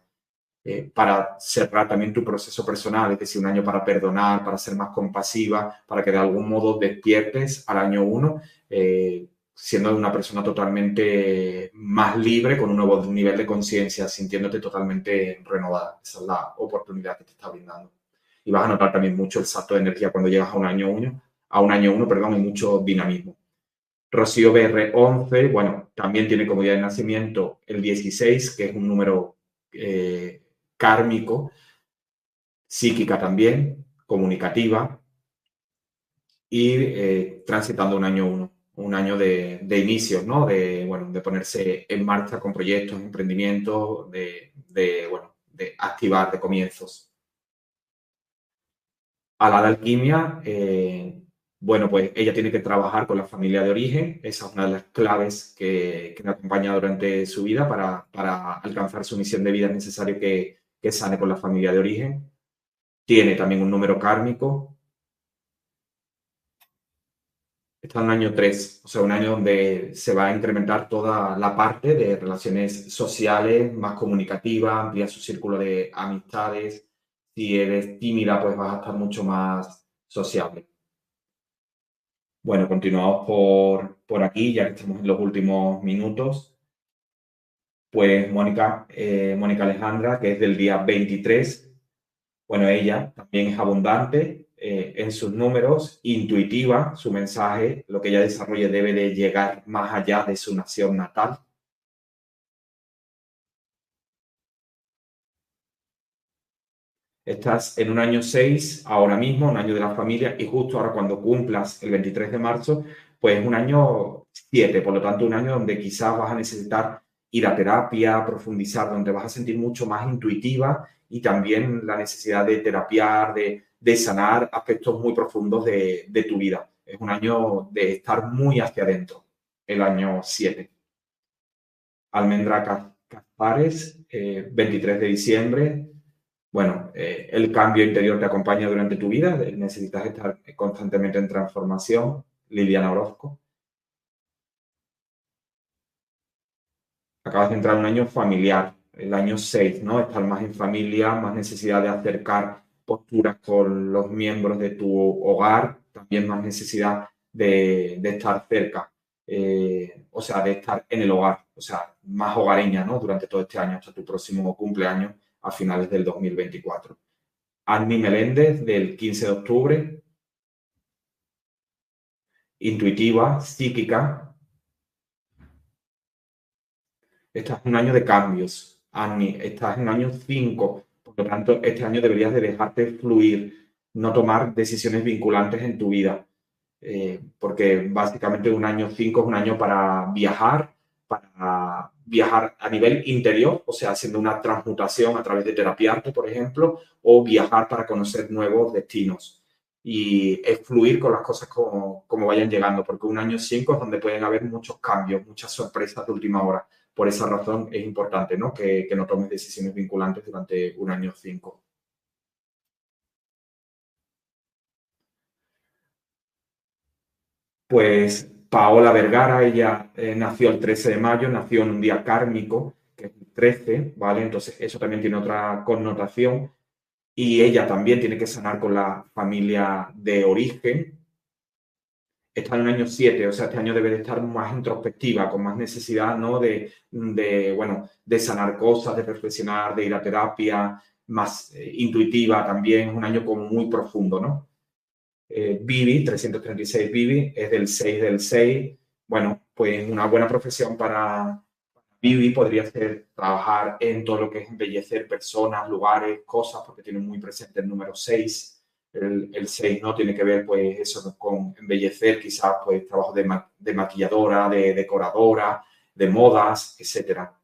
Eh, para cerrar también tu proceso personal, es decir, un año para perdonar, para ser más compasiva, para que de algún modo despiertes al año uno, eh, siendo una persona totalmente más libre, con un nuevo nivel de conciencia, sintiéndote totalmente renovada. Esa es la oportunidad que te está brindando. Y vas a notar también mucho el salto de energía cuando llegas a un año uno, a un año uno, perdón, y mucho dinamismo. Rocío BR11, bueno, también tiene como día de nacimiento el 16, que es un número eh, kármico, psíquica también, comunicativa y eh, transitando un año uno, un año de, de inicios, ¿no? De, bueno, de ponerse en marcha con proyectos, emprendimientos, de, bueno, de activar, de comienzos. A la alquimia, eh, bueno, pues ella tiene que trabajar con la familia de origen, esa es una de las claves que, que me acompaña durante su vida para, para alcanzar su misión de vida, es necesario que, que sane con la familia de origen. Tiene también un número kármico. Está en un año 3, o sea, un año donde se va a incrementar toda la parte de relaciones sociales, más comunicativa, ampliar su círculo de amistades. Si eres tímida, pues vas a estar mucho más sociable. Bueno, continuamos por, por aquí, ya que estamos en los últimos minutos pues Mónica, eh, Mónica Alejandra, que es del día 23, bueno, ella también es abundante eh, en sus números, intuitiva, su mensaje, lo que ella desarrolle debe de llegar más allá de su nación natal. Estás en un año 6 ahora mismo, un año de la familia, y justo ahora cuando cumplas el 23 de marzo, pues un año 7, por lo tanto un año donde quizás vas a necesitar ir a terapia, profundizar, donde vas a sentir mucho más intuitiva y también la necesidad de terapiar, de, sanar aspectos muy profundos de, tu vida. Es un año de estar muy hacia adentro, el año 7. Almendra Caspares, 23 eh, de diciembre. Bueno, eh, el cambio interior te acompaña durante tu vida, necesitas estar constantemente en transformación. Liliana Orozco. Acabas de entrar en un año familiar, el año 6, ¿no? Estar más en familia, más necesidad de acercar posturas con los miembros de tu hogar, también más necesidad de, estar cerca, eh, o sea, de estar en el hogar, o sea, más hogareña, ¿no? Durante todo este año, hasta tu próximo cumpleaños a finales del 2024. Annie Meléndez, del 15 de octubre, intuitiva, psíquica, estás en un año de cambios, Annie, estás en año 5, por lo tanto, este año deberías de dejarte fluir, no tomar decisiones vinculantes en tu vida, eh, porque básicamente un año 5 es un año para viajar, para viajar a nivel interior, o sea, haciendo una transmutación a través de terapiarte, por ejemplo, o viajar para conocer nuevos destinos. y es fluir con las cosas como, como vayan llegando, porque un año 5 es donde pueden haber muchos cambios, muchas sorpresas de última hora. Por esa razón es importante ¿no? Que, que no tomes decisiones vinculantes durante un año 5. Pues Paola Vergara, ella eh, nació el 13 de mayo, nació en un día kármico, que es el 13, ¿vale? Entonces eso también tiene otra connotación. Y ella también tiene que sanar con la familia de origen. Está en el año 7, o sea, este año debe de estar más introspectiva, con más necesidad, ¿no? De, de bueno, de sanar cosas, de reflexionar, de ir a terapia, más eh, intuitiva también, es un año como muy profundo, ¿no? eh, Vivi, 336 Vivi, es del 6 del 6. Bueno, pues una buena profesión para Vivi podría ser trabajar en todo lo que es embellecer personas, lugares, cosas, porque tiene muy presente el número 6. El, el 6 no tiene que ver, pues, eso con embellecer, quizás, pues, trabajo de, de maquilladora, de decoradora, de modas, etcétera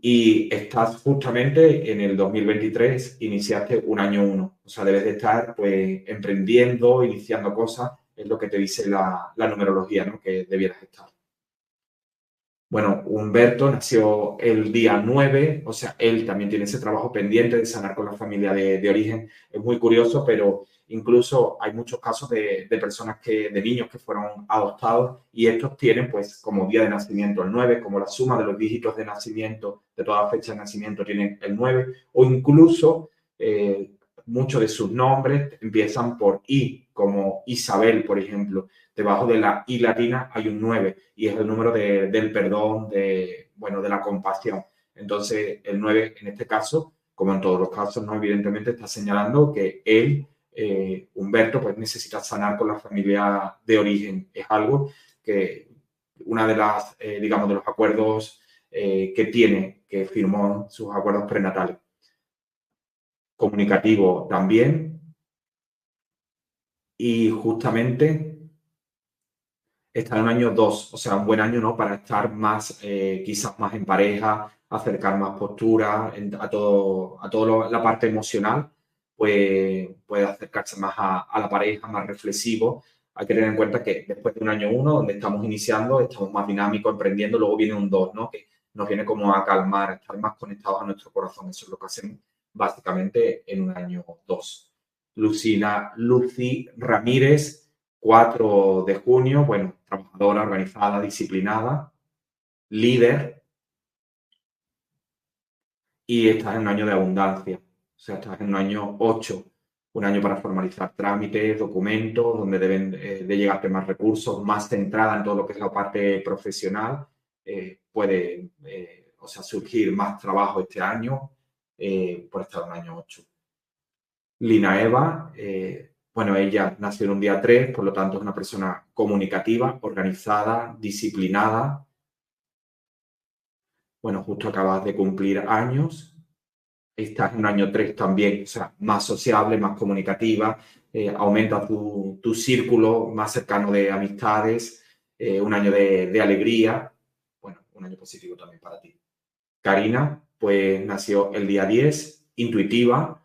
y estás justamente en el 2023, iniciaste un año uno. O sea, debes de estar pues emprendiendo, iniciando cosas, es lo que te dice la, la numerología, ¿no? Que debieras estar. Bueno, Humberto nació el día 9, o sea, él también tiene ese trabajo pendiente de sanar con la familia de, de origen. Es muy curioso, pero Incluso hay muchos casos de, personas que, de niños que fueron adoptados y estos tienen pues como día de nacimiento el 9, como la suma de los dígitos de nacimiento de toda fecha de nacimiento tienen el 9, o incluso eh, muchos de sus nombres empiezan por I, como Isabel, por ejemplo. Debajo de la I latina hay un 9 y es el número del perdón, de, bueno, de la compasión. Entonces, el 9 en este caso, como en todos los casos, no evidentemente está señalando que él eh, Humberto pues necesita sanar con la familia de origen. Es algo que una de las, eh, digamos, de los acuerdos eh, que tiene, que firmó sus acuerdos prenatales. Comunicativo también. Y justamente está en un año 2, o sea, un buen año, ¿no? Para estar más, quizás más en pareja, acercar más postura a todo, a toda la parte emocional pues puede acercarse más a, la pareja, más reflexivo. Hay que tener en cuenta que después de un año uno, donde estamos iniciando, estamos más dinámicos, emprendiendo, luego viene un dos, ¿no? Que nos viene como a calmar, estar más conectados a nuestro corazón. Eso es lo que hacemos básicamente en un año dos. Lucina Lucy Ramírez, 4 de junio, bueno, trabajadora, organizada, disciplinada, líder, y estás en un año de abundancia. O sea, estás en un año 8, un año para formalizar trámites, documentos, donde deben eh, de llegarte más recursos, más centrada en todo lo que es la parte profesional. Eh, puede, eh, o sea, surgir más trabajo este año por estar en un año 8. Lina Eva, bueno, ella nació en un día 3, por lo tanto es una persona comunicativa, organizada, disciplinada. Bueno, justo acabas de cumplir años, estás en un año 3 también, o sea, más sociable, más comunicativa, eh, aumenta tu, tu, círculo más cercano de amistades, eh, un año de, de, alegría, bueno, un año positivo también para ti. Karina, pues nació el día 10, intuitiva,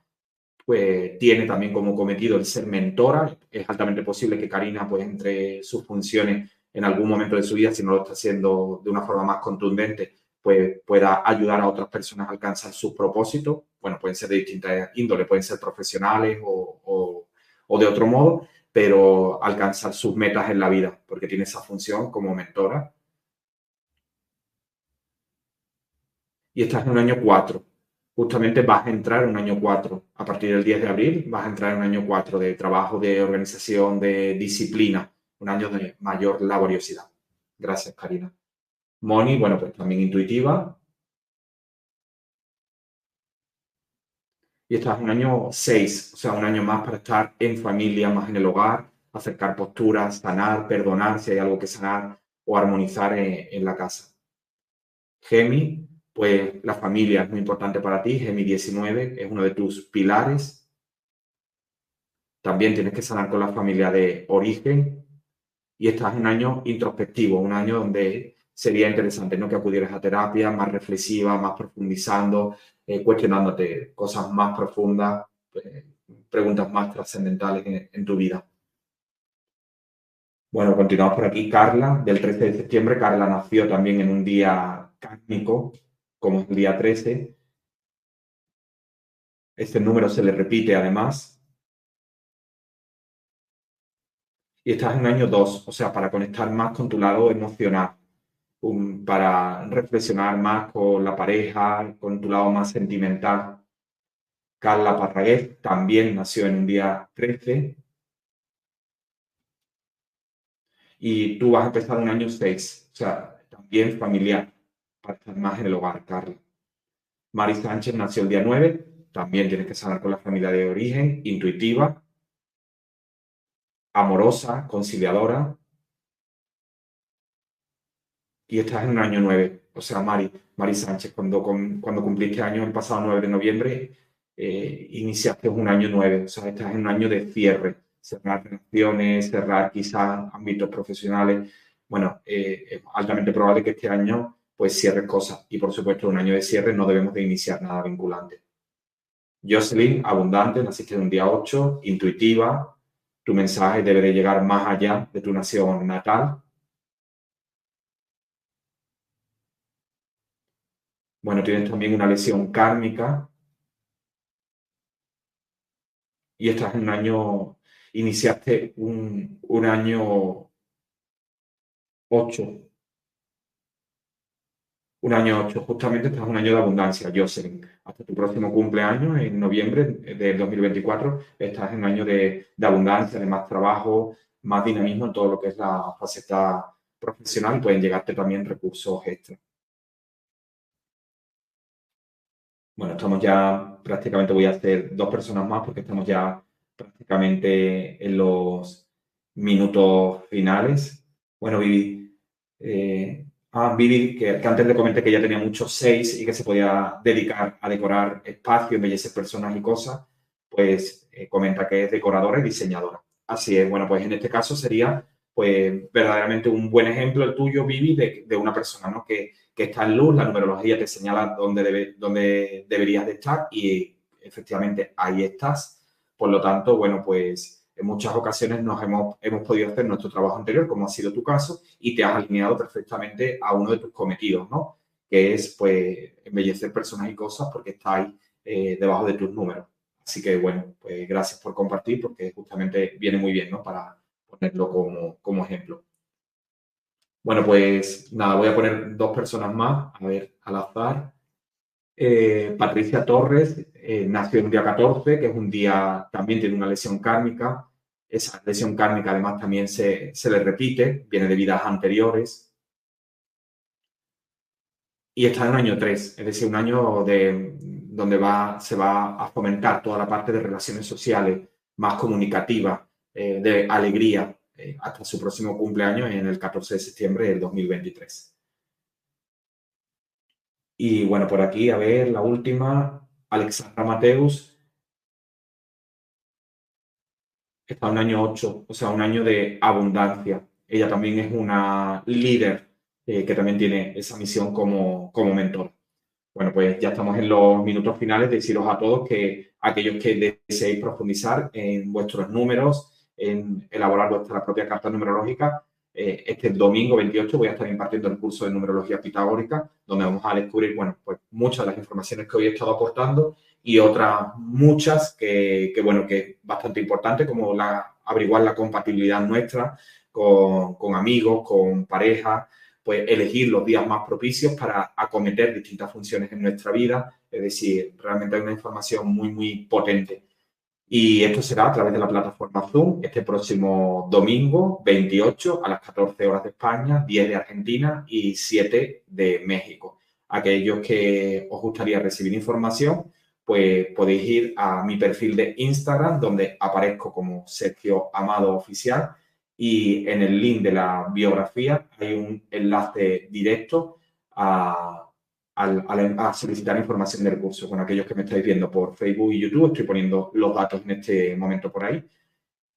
pues tiene también como cometido el ser mentora, es altamente posible que Karina, pues entre sus funciones en algún momento de su vida, si no lo está haciendo de una forma más contundente, pues pueda ayudar a otras personas a alcanzar sus propósitos. Bueno, pueden ser de distintas índoles, pueden ser profesionales o, o, de otro modo, pero alcanzar sus metas en la vida, porque tiene esa función como mentora. Y estás en un año 4. Justamente vas a entrar en un año 4. A partir del 10 de abril vas a entrar en un año 4 de trabajo, de organización, de disciplina, un año de mayor laboriosidad. Gracias, Karina. Moni, bueno, pues también intuitiva. Y estás un año 6, o sea, un año más para estar en familia, más en el hogar, acercar posturas, sanar, perdonar si hay algo que sanar o armonizar en, la casa. Gemi, pues la familia es muy importante para ti. Gemi 19 es uno de tus pilares. También tienes que sanar con la familia de origen. Y estás en un año introspectivo, un año donde sería interesante ¿no? que acudieras a terapia más reflexiva, más profundizando, eh, cuestionándote cosas más profundas, pues, preguntas más trascendentales en, tu vida. Bueno, continuamos por aquí. Carla, del 13 de septiembre, Carla nació también en un día cárnico, como es el día 13. Este número se le repite además. Y estás en año 2, o sea, para conectar más con tu lado emocional para reflexionar más con la pareja, con tu lado más sentimental. Carla Parragués también nació en un día 13. Y tú vas a empezar un año 6, o sea, también familiar, para estar más en el hogar, Carla. Mari Sánchez nació el día 9, también tienes que sanar con la familia de origen, intuitiva, amorosa, conciliadora, y estás en un año 9. O sea, Mari, Mari Sánchez, cuando, cuando cumpliste año el pasado 9 de noviembre, eh, iniciaste un año 9. O sea, estás en un año de cierre. Cerrar relaciones, cerrar quizás ámbitos profesionales. Bueno, eh, es altamente probable que este año pues cierres cosas. Y por supuesto, un año de cierre no debemos de iniciar nada vinculante. Jocelyn, abundante, naciste en un día 8, intuitiva. Tu mensaje debe de llegar más allá de tu nación natal Bueno, tienes también una lesión kármica. Y estás en un año, iniciaste un, un año 8. Un año 8, justamente estás un año de abundancia, Jocelyn. Hasta tu próximo cumpleaños, en noviembre del 2024, estás en un año de, de abundancia, de más trabajo, más dinamismo en todo lo que es la faceta profesional pueden llegarte también recursos extra. Bueno, estamos ya prácticamente, voy a hacer dos personas más porque estamos ya prácticamente en los minutos finales. Bueno, Vivi, eh, ah, Vivi, que, antes le comenté que ya tenía muchos seis y que se podía dedicar a decorar espacios, embellecer personas y cosas, pues eh, comenta que es decoradora y diseñadora. Así es, bueno, pues en este caso sería pues verdaderamente un buen ejemplo el tuyo, Vivi, de, de una persona ¿no? que que está en luz, la numerología te señala dónde, debe, dónde deberías de estar y efectivamente ahí estás. Por lo tanto, bueno, pues en muchas ocasiones nos hemos, hemos podido hacer nuestro trabajo anterior, como ha sido tu caso, y te has alineado perfectamente a uno de tus cometidos, ¿no? Que es, pues, embellecer personas y cosas porque está ahí eh, debajo de tus números. Así que, bueno, pues gracias por compartir porque justamente viene muy bien, ¿no? Para ponerlo como, como ejemplo. Bueno, pues nada, voy a poner dos personas más, a ver, al azar. Eh, Patricia Torres eh, nació en un día 14, que es un día, también tiene una lesión kármica. Esa lesión kármica además también se, se le repite, viene de vidas anteriores. Y está en año 3, es decir, un año de, donde va, se va a fomentar toda la parte de relaciones sociales, más comunicativa, eh, de alegría, eh, hasta su próximo cumpleaños en el 14 de septiembre del 2023. Y bueno, por aquí, a ver, la última, Alexandra Mateus. Está un año 8, o sea, un año de abundancia. Ella también es una líder eh, que también tiene esa misión como, como mentor. Bueno, pues ya estamos en los minutos finales. Deciros a todos que aquellos que deseéis profundizar en vuestros números, en elaborar vuestra propia carta numerológica. Eh, este domingo 28 voy a estar impartiendo el curso de numerología pitagórica, donde vamos a descubrir, bueno, pues muchas de las informaciones que hoy he estado aportando y otras muchas que, que bueno, que es bastante importante, como la, averiguar la compatibilidad nuestra con, con amigos, con pareja, pues elegir los días más propicios para acometer distintas funciones en nuestra vida. Es decir, realmente hay una información muy, muy potente. Y esto será a través de la plataforma Zoom este próximo domingo 28 a las 14 horas de España, 10 de Argentina y 7 de México. Aquellos que os gustaría recibir información, pues podéis ir a mi perfil de Instagram, donde aparezco como Sergio Amado Oficial. Y en el link de la biografía hay un enlace directo a, solicitar información del curso. Con aquellos que me estáis viendo por Facebook y YouTube, estoy poniendo los datos en este momento por ahí.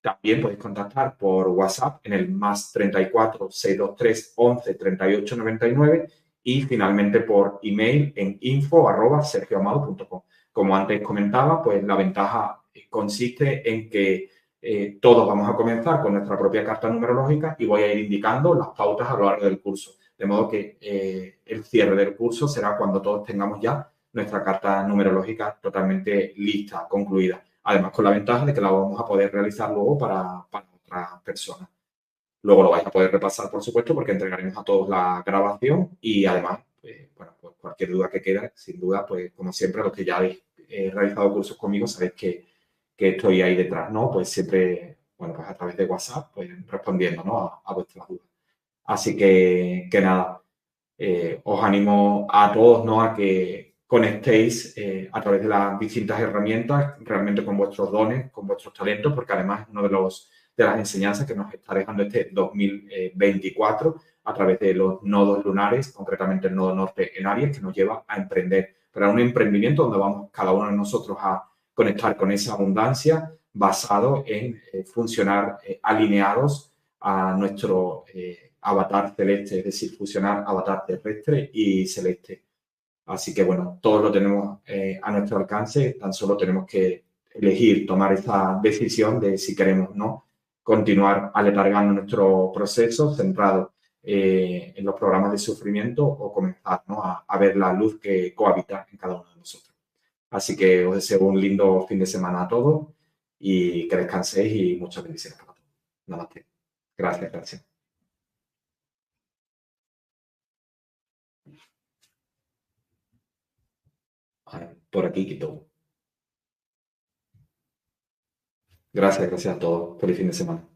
También podéis contactar por WhatsApp en el más 34 623 11 38 99 y finalmente por email en info arroba sergioamado.com. Como antes comentaba, pues la ventaja consiste en que eh, todos vamos a comenzar con nuestra propia carta numerológica y voy a ir indicando las pautas a lo largo del curso. De modo que eh, el cierre del curso será cuando todos tengamos ya nuestra carta numerológica totalmente lista, concluida. Además, con la ventaja de que la vamos a poder realizar luego para, para otras personas. Luego lo vais a poder repasar, por supuesto, porque entregaremos a todos la grabación y además, eh, bueno, pues cualquier duda que quede, sin duda, pues como siempre, los que ya habéis realizado cursos conmigo, sabéis que que estoy ahí detrás, ¿no? Pues siempre, bueno, pues a través de WhatsApp, pues respondiendo, ¿no? A, vuestras dudas. Así que, que nada, eh, os animo a todos, ¿no? A que conectéis eh, a través de las distintas herramientas, realmente con vuestros dones, con vuestros talentos, porque además es uno de los de las enseñanzas que nos está dejando este 2024 a través de los nodos lunares, concretamente el nodo norte en Aries, que nos lleva a emprender, pero un emprendimiento donde vamos cada uno de nosotros a conectar con esa abundancia basado en eh, funcionar eh, alineados a nuestro eh, avatar celeste, es decir, fusionar avatar terrestre y celeste. Así que bueno, todo lo tenemos a nuestro alcance, tan solo tenemos que elegir, tomar esa decisión de si queremos no continuar aletargando nuestro proceso centrado en los programas de sufrimiento o comenzar a, a ver la luz que cohabita en cada uno de nosotros. Así que os deseo un lindo fin de semana a todos y que descanséis y muchas bendiciones para todos. Namaste. Gracias, gracias. Por aquí quito. Gracias, gracias a todos. Feliz fin de semana.